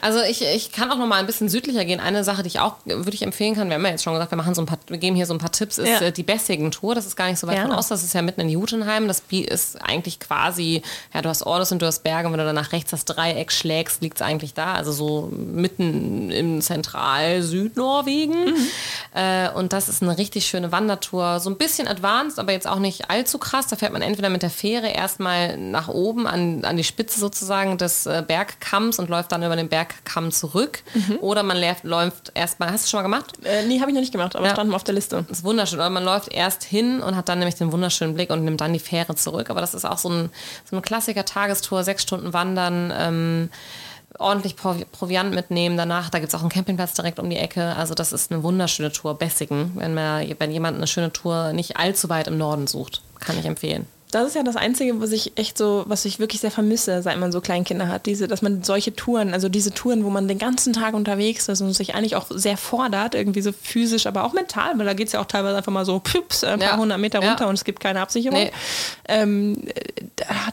Also ich, ich kann auch noch mal ein bisschen südlicher gehen. Eine Sache, die ich auch würde ich empfehlen kann, wir haben ja jetzt schon gesagt, wir machen so ein paar, wir geben hier so ein paar Tipps, ist ja. Äh, die Bessigen-Tour. Das ist gar nicht so weit ja. von aus. Das ist ja mitten in Jutenheim. Das ist eigentlich quasi, ja, du hast Ordes und du hast Berge. Und wenn du dann nach rechts das Dreieck schlägst, liegt es eigentlich da. Also so mitten im Zentrum Zentral-Südnorwegen. Mhm. Äh, und das ist eine richtig schöne Wandertour. So ein bisschen advanced, aber jetzt auch nicht allzu krass. Da fährt man entweder mit der Fähre erstmal nach oben an, an die Spitze sozusagen des äh, Bergkamms und läuft dann über den Bergkamm zurück. Mhm. Oder man läuft, läuft erstmal. Hast du schon mal gemacht? Äh, nee, habe ich noch nicht gemacht, aber ja. stand mal auf der Liste. Das ist wunderschön. Oder man läuft erst hin und hat dann nämlich den wunderschönen Blick und nimmt dann die Fähre zurück. Aber das ist auch so ein, so ein Klassiker Tagestour, sechs Stunden Wandern. Ähm, ordentlich Proviant mitnehmen danach. Da gibt es auch einen Campingplatz direkt um die Ecke. Also das ist eine wunderschöne Tour. Bessigen, wenn, man, wenn jemand eine schöne Tour nicht allzu weit im Norden sucht. Kann ich empfehlen das ist ja das Einzige, was ich echt so, was ich wirklich sehr vermisse, seit man so Kleinkinder hat. Diese, dass man solche Touren, also diese Touren, wo man den ganzen Tag unterwegs ist und sich eigentlich auch sehr fordert, irgendwie so physisch, aber auch mental, weil da geht es ja auch teilweise einfach mal so püps, ein paar ja. hundert Meter runter ja. und es gibt keine Absicherung. Nee. Ähm,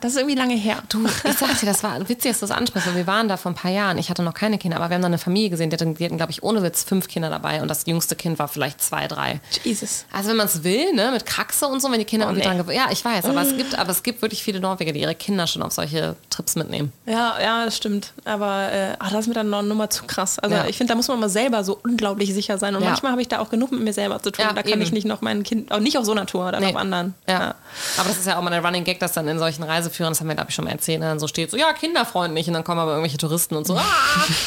das ist irgendwie lange her. Du, ich sag dir, das war witzig, dass du das ansprichst. Wir waren da vor ein paar Jahren, ich hatte noch keine Kinder, aber wir haben da eine Familie gesehen, die hatten, hatten glaube ich, ohne Witz fünf Kinder dabei und das jüngste Kind war vielleicht zwei, drei. Jesus. Also wenn man es will, ne, mit Kraxe und so, wenn die Kinder oh, irgendwie nee. dran, ja, ich weiß, aber es gibt, aber es gibt wirklich viele Norweger, die ihre Kinder schon auf solche Trips mitnehmen. Ja, ja, das stimmt. Aber äh, ach, das ist mir dann noch eine Nummer zu krass. Also ja. ich finde, da muss man mal selber so unglaublich sicher sein. Und ja. manchmal habe ich da auch genug mit mir selber zu tun. Ja, da kann eben. ich nicht noch mein Kind, auch nicht auf so einer Tour, dann nee. auf anderen. Ja. Aber das ist ja auch mal ein Running Gag, dass dann in solchen Reiseführern, das haben wir glaube ich schon mal erzählt, ne, dann so steht so, ja, kinderfreundlich. Und dann kommen aber irgendwelche Touristen und so, ah,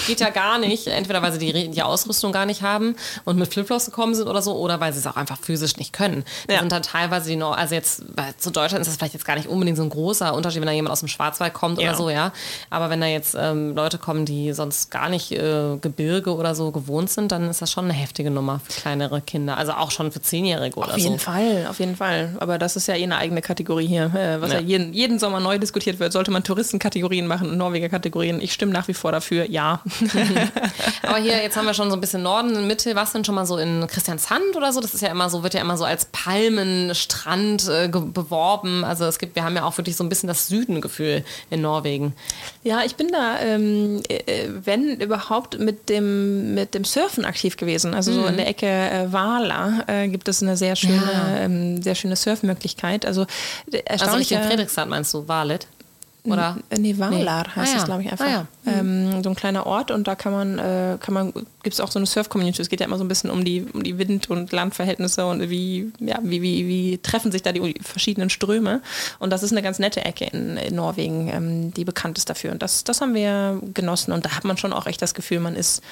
geht ja gar nicht. Entweder weil sie die, die Ausrüstung gar nicht haben und mit Flipflops gekommen sind oder so, oder weil sie es auch einfach physisch nicht können. Das sind dann teilweise die, also jetzt zu Deutschland ist das vielleicht jetzt gar nicht unbedingt so ein großer Unterschied, wenn da jemand aus dem Schwarzwald kommt ja. oder so, ja. Aber wenn da jetzt ähm, Leute kommen, die sonst gar nicht äh, Gebirge oder so gewohnt sind, dann ist das schon eine heftige Nummer für kleinere Kinder. Also auch schon für Zehnjährige oder so. Auf jeden Fall, auf jeden Fall. Aber das ist ja eh eine eigene Kategorie hier, äh, was ja, ja jeden, jeden, Sommer neu diskutiert wird. Sollte man Touristenkategorien machen und Norweger-Kategorien? Ich stimme nach wie vor dafür, ja. Aber hier, jetzt haben wir schon so ein bisschen Norden, Mitte. Was denn schon mal so in Christiansand oder so? Das ist ja immer so, wird ja immer so als Palmenstrand äh, beworben. Also es gibt, wir haben ja auch wirklich so ein bisschen das Südengefühl in Norwegen. Ja, ich bin da, ähm, äh, wenn überhaupt, mit dem, mit dem Surfen aktiv gewesen. Also mhm. so in mhm. der Ecke äh, Wala äh, gibt es eine sehr schöne, ja. ähm, sehr schöne Surfmöglichkeit. Also, also Richtung Fredrikstad meinst du, Walet? Oder? Nee, Walar nee. heißt ah, das, glaube ich, einfach. Ah, ja. ähm, so ein kleiner Ort und da kann man, äh, kann man, gibt es auch so eine Surf-Community. Es geht ja immer so ein bisschen um die, um die Wind- und Landverhältnisse und wie, ja, wie, wie, wie treffen sich da die verschiedenen Ströme. Und das ist eine ganz nette Ecke in, in Norwegen, ähm, die bekannt ist dafür. Und das, das haben wir genossen. Und da hat man schon auch echt das Gefühl, man ist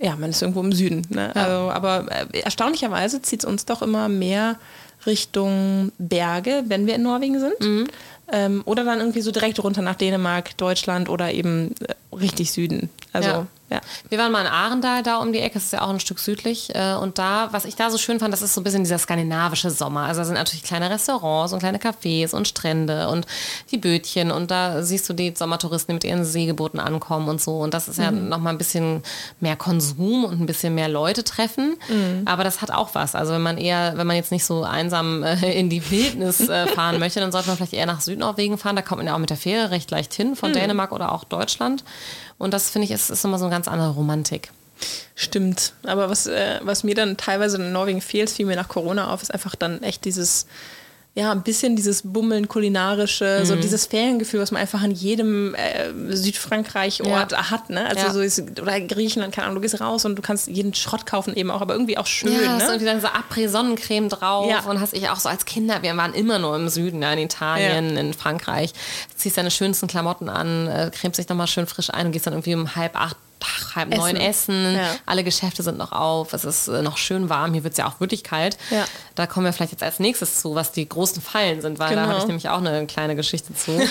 ja, man ist irgendwo im Süden. Ne? Ja. Also, aber äh, erstaunlicherweise zieht es uns doch immer mehr Richtung Berge, wenn wir in Norwegen sind. Mhm. Ähm, oder dann irgendwie so direkt runter nach Dänemark, Deutschland oder eben äh, richtig Süden. Also ja. Ja. Wir waren mal in Arendal da um die Ecke, das ist ja auch ein Stück südlich. Äh, und da, was ich da so schön fand, das ist so ein bisschen dieser skandinavische Sommer. Also da sind natürlich kleine Restaurants und kleine Cafés und Strände und die Bötchen. Und da siehst du die Sommertouristen, die mit ihren Segelbooten ankommen und so. Und das ist ja mhm. nochmal ein bisschen mehr Konsum und ein bisschen mehr Leute treffen. Mhm. Aber das hat auch was. Also wenn man eher, wenn man jetzt nicht so einsam äh, in die Wildnis äh, fahren möchte, dann sollte man vielleicht eher nach Südnorwegen fahren. Da kommt man ja auch mit der Fähre recht leicht hin, von mhm. Dänemark oder auch Deutschland. Und das finde ich ist, ist immer so eine ganz andere Romantik. Stimmt. Aber was, äh, was mir dann teilweise in Norwegen fehlt, fiel mir nach Corona auf, ist einfach dann echt dieses ja, ein bisschen dieses Bummeln kulinarische, mhm. so dieses Feriengefühl, was man einfach an jedem äh, Südfrankreich-Ort ja. hat, ne? Also ja. so ist, oder Griechenland, keine Ahnung, du gehst raus und du kannst jeden Schrott kaufen eben auch, aber irgendwie auch schön, ja, ne? hast irgendwie dann so Après-Sonnencreme drauf ja. und hast ich auch so als Kinder, wir waren immer nur im Süden, ja, in Italien, in Frankreich, ziehst deine schönsten Klamotten an, äh, cremst dich nochmal schön frisch ein und gehst dann irgendwie um halb acht ach, halb essen. neun essen. Ja. Alle Geschäfte sind noch auf. Es ist äh, noch schön warm. Hier wird es ja auch wirklich kalt. Ja. Da kommen wir vielleicht jetzt als nächstes zu, was die großen Fallen sind, weil genau. da habe ich nämlich auch eine kleine Geschichte zu.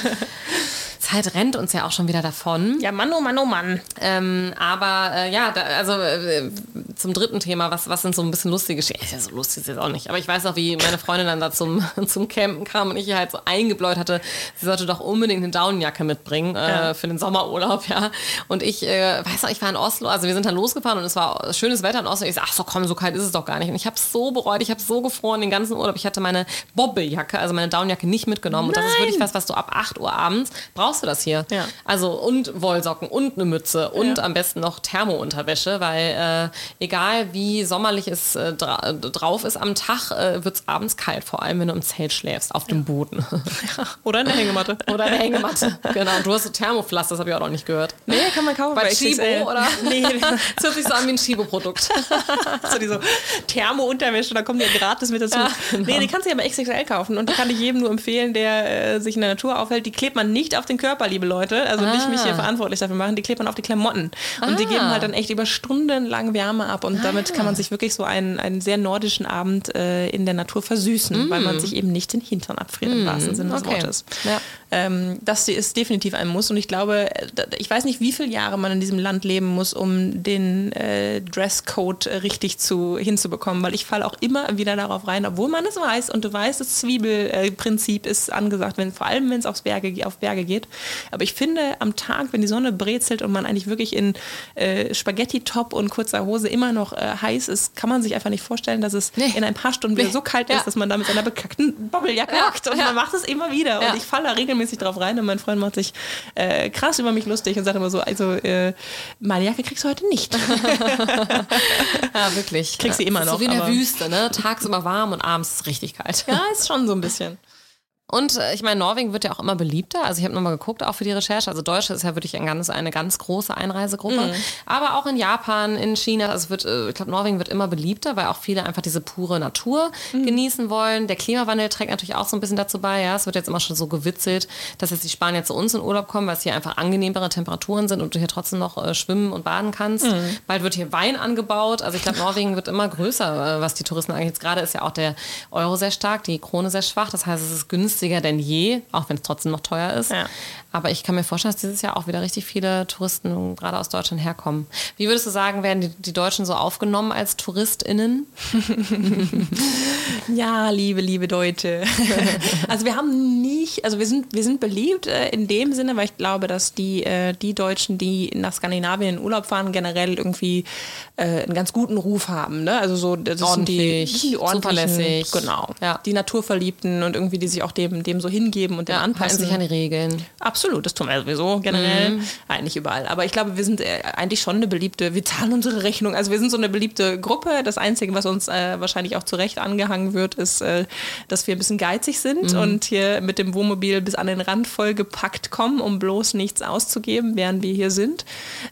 Zeit rennt uns ja auch schon wieder davon. Ja, Mann, oh Mann, oh Mann. Ähm, aber äh, ja, da, also äh, zum dritten Thema, was, was sind so ein bisschen lustige Geschichten? Ja, so lustig ist jetzt auch nicht. Aber ich weiß auch, wie meine Freundin dann da zum, zum Campen kam und ich ihr halt so eingebläut hatte, sie sollte doch unbedingt eine Daunenjacke mitbringen äh, ja. für den Sommerurlaub, ja. Und ich äh, weiß auch, ich war in Oslo, also wir sind dann losgefahren und es war schönes Wetter in Oslo. Ich sag, ach so komm, so kalt ist es doch gar nicht. Und ich habe so bereut, ich habe so gefroren den ganzen Urlaub. Ich hatte meine Bobbeljacke, also meine Daunenjacke nicht mitgenommen. Nein. Und das ist wirklich was, was du ab 8 Uhr abends brauchst brauchst du das hier. Ja. Also und Wollsocken und eine Mütze und ja. am besten noch Thermounterwäsche, weil äh, egal wie sommerlich es äh, dra drauf ist am Tag, äh, wird es abends kalt, vor allem wenn du im Zelt schläfst, auf dem Boden. Oder in der Hängematte. Oder in der Hängematte, genau. Du hast so Thermoflass, das habe ich auch noch nicht gehört. Nee, kann man kaufen bei, bei Chibo, oder? Nee. das hört sich so an wie ein Chibo-Produkt. so diese Thermo-Unterwäsche, da kommen die ja gratis mit dazu. Ja, genau. Nee, die kannst du ja bei XXL kaufen und die kann ich jedem nur empfehlen, der äh, sich in der Natur aufhält. Die klebt man nicht auf den Körper, liebe Leute. Also ah. nicht mich hier verantwortlich dafür machen. Die klebt man auf die Klamotten. Und ah. die geben halt dann echt über Stunden lang Wärme ab und ah, damit kann man sich wirklich so einen, einen sehr nordischen Abend äh, in der Natur versüßen, mm. weil man sich eben nicht den Hintern abfriert mm. im wahrsten Sinne okay. des Wortes. Ja. Ähm, das ist definitiv ein Muss und ich glaube, äh, ich weiß nicht, wie viele Jahre man in diesem Land leben muss, um den äh, Dresscode richtig zu, hinzubekommen, weil ich falle auch immer wieder darauf rein, obwohl man es weiß und du weißt, das Zwiebelprinzip ist angesagt, wenn, vor allem wenn es aufs Berge, auf Berge geht. Aber ich finde, am Tag, wenn die Sonne brezelt und man eigentlich wirklich in äh, Spaghetti-Top und kurzer Hose immer noch äh, heiß ist, kann man sich einfach nicht vorstellen, dass es nee. in ein paar Stunden wieder nee. so kalt ja. ist, dass man da mit seiner bekackten Bobbeljacke ja. hockt und ja. man macht es immer wieder. Und ich falle da regelmäßig drauf rein und mein Freund macht sich äh, krass über mich lustig und sagt immer so, also äh, meine Jacke kriegst du heute nicht. ja, wirklich. Ich krieg sie immer noch. So wie in der Wüste, ne? Tagsüber warm und abends richtig kalt. Ja, ist schon so ein bisschen. Und äh, ich meine, Norwegen wird ja auch immer beliebter. Also ich habe nochmal geguckt, auch für die Recherche. Also Deutschland ist ja wirklich ein ganz, eine ganz große Einreisegruppe. Mhm. Aber auch in Japan, in China, also wird, äh, ich glaube, Norwegen wird immer beliebter, weil auch viele einfach diese pure Natur mhm. genießen wollen. Der Klimawandel trägt natürlich auch so ein bisschen dazu bei. Ja, es wird jetzt immer schon so gewitzelt, dass jetzt die Spanier zu uns in Urlaub kommen, weil es hier einfach angenehmere Temperaturen sind und du hier trotzdem noch äh, schwimmen und baden kannst. Mhm. Bald wird hier Wein angebaut. Also ich glaube, Norwegen wird immer größer, äh, was die Touristen angeht. Jetzt gerade ist ja auch der Euro sehr stark, die Krone sehr schwach. Das heißt, es ist günstig günstiger denn je, auch wenn es trotzdem noch teuer ist. Ja. Aber ich kann mir vorstellen, dass dieses Jahr auch wieder richtig viele Touristen gerade aus Deutschland herkommen. Wie würdest du sagen, werden die, die Deutschen so aufgenommen als TouristInnen? ja, liebe, liebe Deutsche. also wir haben nicht, also wir sind, wir sind beliebt äh, in dem Sinne, weil ich glaube, dass die, äh, die Deutschen, die nach Skandinavien in Urlaub fahren, generell irgendwie äh, einen ganz guten Ruf haben. Ne? Also so, das Ordentlich, sind die, die zuverlässig. Genau. Ja. Die Naturverliebten und irgendwie, die sich auch dem, dem so hingeben und ja, dem anpassen. sich an die Regeln. Absolut, das tun wir sowieso generell. Mhm. Eigentlich überall. Aber ich glaube, wir sind äh, eigentlich schon eine beliebte, wir zahlen unsere Rechnung. Also wir sind so eine beliebte Gruppe. Das Einzige, was uns äh, wahrscheinlich auch zu Recht angehangen wird, ist, äh, dass wir ein bisschen geizig sind mhm. und hier mit dem Wohnmobil bis an den Rand vollgepackt kommen, um bloß nichts auszugeben, während wir hier sind.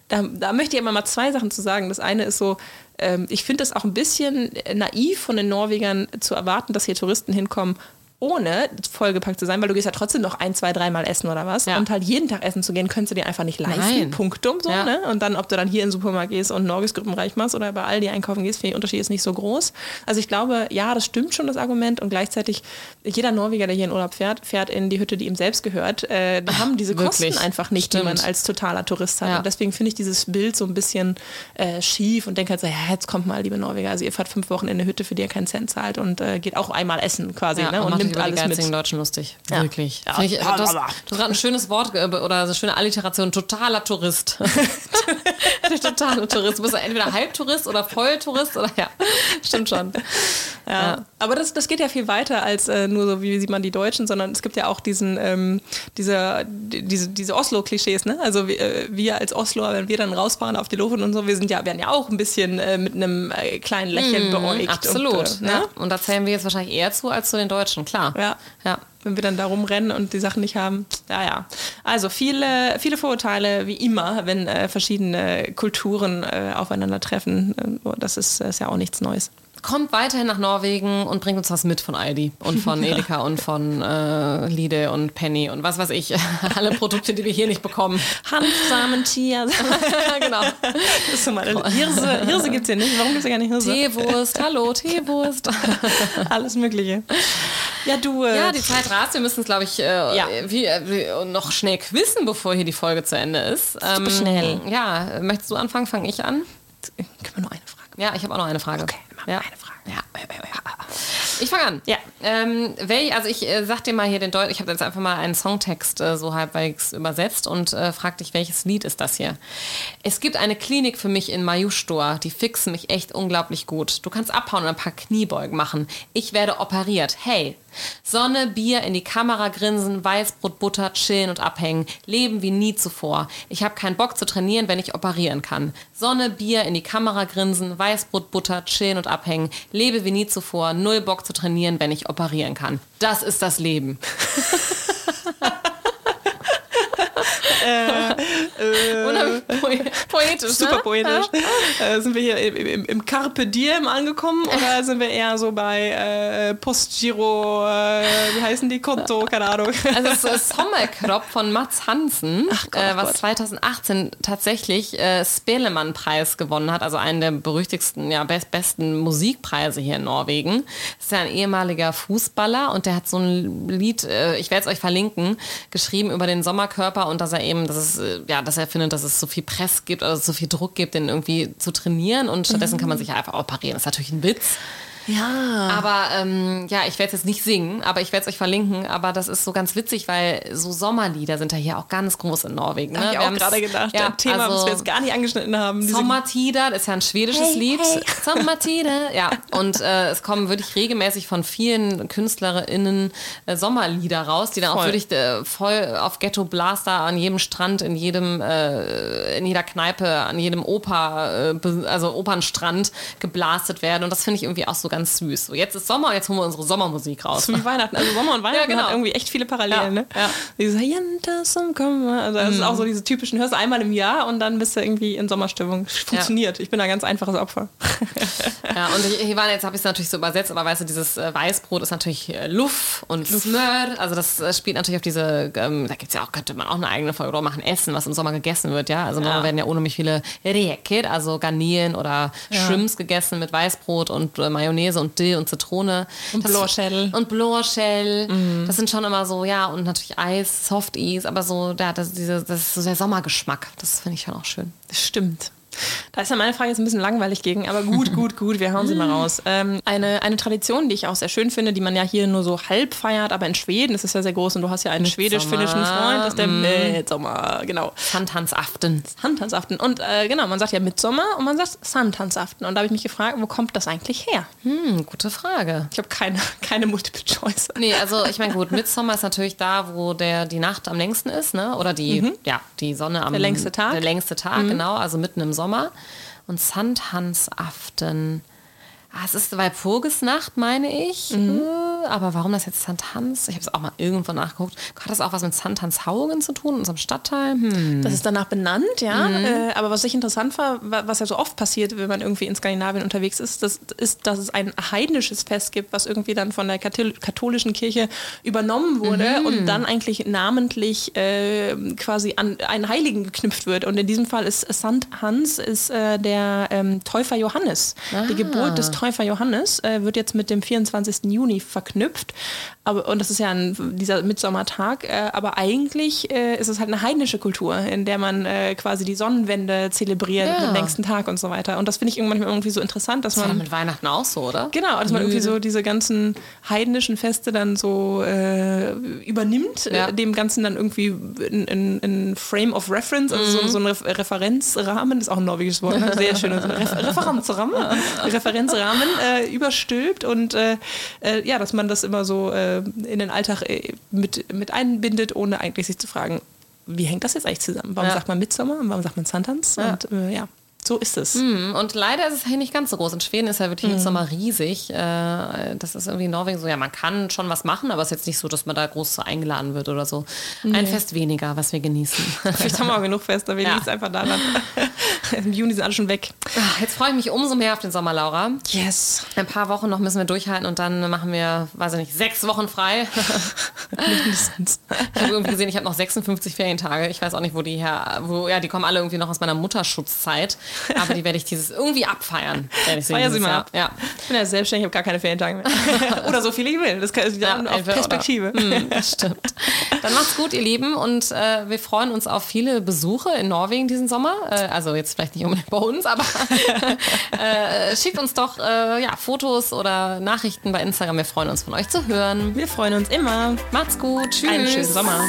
Da, da möchte ich immer mal zwei Sachen zu sagen. Das eine ist so, ähm, ich finde es auch ein bisschen naiv von den Norwegern zu erwarten, dass hier Touristen hinkommen ohne vollgepackt zu sein, weil du gehst ja trotzdem noch ein, zwei, dreimal essen oder was. Ja. Und halt jeden Tag essen zu gehen, könntest du dir einfach nicht leisten. Nein. Punktum so, ja. ne? Und dann, ob du dann hier in den Supermarkt gehst und Norgesgruppenreich machst oder bei Aldi einkaufen gehst, der Unterschied ist nicht so groß. Also ich glaube, ja, das stimmt schon, das Argument. Und gleichzeitig, jeder Norweger, der hier in Urlaub fährt, fährt in die Hütte, die ihm selbst gehört. Äh, da haben diese Wirklich? Kosten einfach nicht, stimmt. die man als totaler Tourist hat. Ja. Und deswegen finde ich dieses Bild so ein bisschen äh, schief und denke halt so, ja, jetzt kommt mal, liebe Norweger. Also ihr fahrt fünf Wochen in eine Hütte, für die ihr keinen Cent zahlt und äh, geht auch einmal essen quasi ne? und, und nimmt alles mit. Deutschen lustig. Ja. Wirklich. Ja. Ich, du hast, hast gerade ein schönes Wort oder eine schöne Alliteration. Totaler Tourist. Der totale Tourist. Du bist entweder Halbtourist oder Volltourist oder ja. Stimmt schon. Ja. ja. Aber das, das geht ja viel weiter als äh, nur so, wie sieht man die Deutschen, sondern es gibt ja auch diesen, ähm, diese, diese, diese Oslo-Klischees, ne? Also wir, äh, wir als Osloer, wenn wir dann rausfahren auf die Luft und so, wir sind ja, werden ja auch ein bisschen äh, mit einem äh, kleinen Lächeln mm, beäugt. Absolut. Und, äh, ne? und da zählen wir jetzt wahrscheinlich eher zu als zu den Deutschen, klar. Ja. ja wenn wir dann da rumrennen und die Sachen nicht haben. Ja, ja. Also viele, viele Vorurteile, wie immer, wenn äh, verschiedene Kulturen äh, aufeinandertreffen. Äh, das ist, ist ja auch nichts Neues kommt weiterhin nach Norwegen und bringt uns was mit von Aldi und von Edeka und von äh, Lide und Penny und was weiß ich. Alle Produkte, die wir hier nicht bekommen. Hanfsamen, Chia. genau. Das ist so mal Hirse, Hirse gibt es hier nicht. Warum gibt es ja gar nicht Hirse? Teewurst, hallo, Teewurst. Alles Mögliche. Ja, du. Äh, ja, die Zeit rast. Wir müssen es, glaube ich, äh, ja. wie, äh, noch schnell quizzen, bevor hier die Folge zu Ende ist. Ähm, schnell. Ja, möchtest du anfangen? Fange ich an? Können wir nur eine Frage? Ja, ich habe auch noch eine Frage. Okay, machen ja. eine Frage. Ja. Ich fange an. Ja. Ähm, also ich äh, sag dir mal hier den Deutsch, ich habe jetzt einfach mal einen Songtext äh, so halbwegs übersetzt und äh, frag dich, welches Lied ist das hier? Es gibt eine Klinik für mich in Mayustor, die fixen mich echt unglaublich gut. Du kannst abhauen und ein paar Kniebeugen machen. Ich werde operiert. Hey, Sonne, Bier, in die Kamera grinsen, Weißbrot, Butter, chillen und abhängen. Leben wie nie zuvor. Ich habe keinen Bock zu trainieren, wenn ich operieren kann. Sonne, Bier, in die Kamera grinsen, Weißbrot, Butter, chillen und abhängen. Lebe wie nie zuvor. Null Bock zu trainieren, wenn ich operieren kann. Das ist das Leben. äh, äh, poetisch. Super ne? poetisch. Äh, sind wir hier im, im, Carpe Diem angekommen oder sind wir eher so bei äh, Postgiro, äh, wie heißen die? Konto, keine Ahnung. Also es ist Sommerkrop von Mats Hansen, Ach Gott, äh, ach was Gott. 2018 tatsächlich äh, Spelemann-Preis gewonnen hat, also einen der berüchtigsten, ja, best, besten Musikpreise hier in Norwegen. Das ist ja ein ehemaliger Fußballer und der hat so ein Lied, äh, ich werde es euch verlinken, geschrieben über den Sommerkörper und dass er eben, dass es, äh, ja, dass er findet, dass es so viel Press gibt, also so viel Druck gibt, den irgendwie zu trainieren und stattdessen kann man sich ja einfach operieren. Das ist natürlich ein Witz. Ja. Aber ähm, ja, ich werde es jetzt nicht singen, aber ich werde es euch verlinken. Aber das ist so ganz witzig, weil so Sommerlieder sind ja hier auch ganz groß in Norwegen. Ne? Hab ich Wir auch gerade gedacht. Ja, ein Thema, also, was wir jetzt gar nicht angeschnitten haben. Sommertider, das ist ja ein schwedisches Hey, Lied. hey. Sommertider, ja. Und äh, es kommen wirklich regelmäßig von vielen KünstlerInnen äh, Sommerlieder raus, die dann auch Voll. wirklich äh, voll auf Ghetto Blaster an jedem Strand, in jedem, äh, in jeder Kneipe, an jedem Oper, äh, also Opernstrand geblastet werden. Und das finde ich irgendwie auch so ganz süß. So, jetzt ist Sommer, jetzt holen wir unsere Sommermusik raus. Wie Weihnachten. Also Sommer und Weihnachten genau. hat irgendwie echt viele Parallelen. Ja, Ne? ja. Diese. Also das ist auch so diese typischen, hörst einmal im Jahr und dann bist du irgendwie in Sommerstimmung. Funktioniert. Ich bin ein ganz einfaches Opfer. Ja, und hier waren jetzt habe ich es natürlich so übersetzt, aber weißt du, dieses äh, Weißbrot ist natürlich äh, Luff und Smör. Also das äh, spielt natürlich auf diese, ähm, da gibt's ja auch, könnte man auch eine eigene Folge drüber machen, Essen, was im Sommer gegessen wird, ja. Also Sommer werden ja ohne mich viele Reker, also Garnelen oder Shrimps gegessen mit Weißbrot und äh, Mayonnaise und Dill und Zitrone. Und Blauschell. Und Blauschell. Das sind schon immer so, ja, und natürlich Eis, Soft Eis, aber so, ja, das, diese, das ist so der Sommergeschmack. Das finde ich schon auch schön. Das stimmt. Da ist ja meine Frage jetzt ein bisschen langweilig gegen, aber gut, gut, gut, wir hauen sie mal raus. Ähm, eine, eine Tradition, die ich auch sehr schön finde, die man ja hier nur so halb feiert, aber in Schweden ist es ja sehr groß und du hast ja einen schwedisch-finnischen Freund, das ist der Mitsommer, genau. Sandtanzaften. Handtanzaften. Und äh, genau, man sagt ja Mitsommer und man sagt Sandtanzaften. Und da habe ich mich gefragt, wo kommt das eigentlich her? Hm, gute Frage. Ich habe keine, keine Multiple Choice. Nee, also ich meine, gut, Midsommer ist natürlich da, wo der, die Nacht am längsten ist, ne? Oder die, ja, die Sonne am Der längste Tag. Der längste Tag, genau, also mitten im Sommer. Und Sandhansaften. Ah, es ist Walpurgisnacht, meine ich. Äh, Aber warum das jetzt Sandhans? Ich habe es auch mal irgendwo nachgeguckt. Hat das auch was mit Sandhanshaugen zu tun, unserem Stadtteil? Hm. Das ist danach benannt, ja. Äh, aber was ich interessant war, wa- was ja so oft passiert, wenn man irgendwie in Skandinavien unterwegs ist, das ist, dass es ein heidnisches Fest gibt, was irgendwie dann von der Kathol katholischen Kirche übernommen wurde und dann eigentlich namentlich äh, quasi an einen Heiligen geknüpft wird. Und in diesem Fall ist Sankt Hans ist äh, der ähm, Täufer Johannes. Die Geburt des Täufer Johannes äh, wird jetzt mit dem 24. Juni verknüpft. Aber, und das ist ja ein, dieser Mitsommertag. Äh, aber eigentlich äh, ist es halt eine heidnische Kultur, in der man äh, quasi die Sonnenwende zelebriert, Ja. den längsten Tag und so weiter. Und das finde ich irgendwann irgendwie so interessant, dass Das man. mit Weihnachten auch so, oder? Genau, dass man irgendwie so diese ganzen heidnischen Feste dann so äh, übernimmt, Ja. äh, dem Ganzen dann irgendwie in, in, in Frame of Reference, also so, so ein Ref Referenzrahmen, das ist auch ein norwegisches Wort, ne? sehr schön, so ein Ref Referenzrahmen, Referenzrahmen äh, überstülpt und äh, äh, ja, dass man das immer so äh, in den Alltag äh, mit, mit einbindet, ohne eigentlich sich zu fragen, wie hängt das jetzt eigentlich zusammen? Warum Ja. sagt man Midsommer und warum sagt man Santans? Ja. Und ja, so ist es. Hm, Und leider ist es hier nicht ganz so groß. In Schweden ist ja wirklich Mhm. im Sommer riesig. Äh, Das ist irgendwie in Norwegen so, ja, man kann schon was machen, aber es ist jetzt nicht so, dass man da groß eingeladen wird oder so. Ein Fest weniger, was wir genießen. Vielleicht haben wir auch genug Feste, wir Ja. es einfach daran. Im Juni sind alle schon weg. Ah, Jetzt freue ich mich umso mehr auf den Sommer, Laura. Yes. Ein paar Wochen noch müssen wir durchhalten und dann machen wir, weiß ich nicht, sechs Wochen frei. Mindestens. Ich habe irgendwie gesehen, ich habe noch 56 Ferientage. Ich weiß auch nicht, wo die her, wo, ja, die kommen alle irgendwie noch aus meiner Mutterschutzzeit. Aber die werde ich dieses irgendwie abfeiern. Feier sie mal ab. Ja. Ich bin ja selbstständig, ich habe gar keine Ferientage mehr. Oder so viele ich will. Das kann, ist ja, auf Perspektive. Hm, das stimmt. Dann macht's gut, ihr Lieben. Und äh, wir freuen uns auf viele Besuche in Norwegen diesen Sommer. Äh, also jetzt vielleicht nicht unbedingt bei uns, aber äh, schickt uns doch äh, ja, Fotos oder Nachrichten bei Instagram. Wir freuen uns von euch zu hören. Wir freuen uns immer. Macht's gut. Tschüss. Einen schönen Sommer.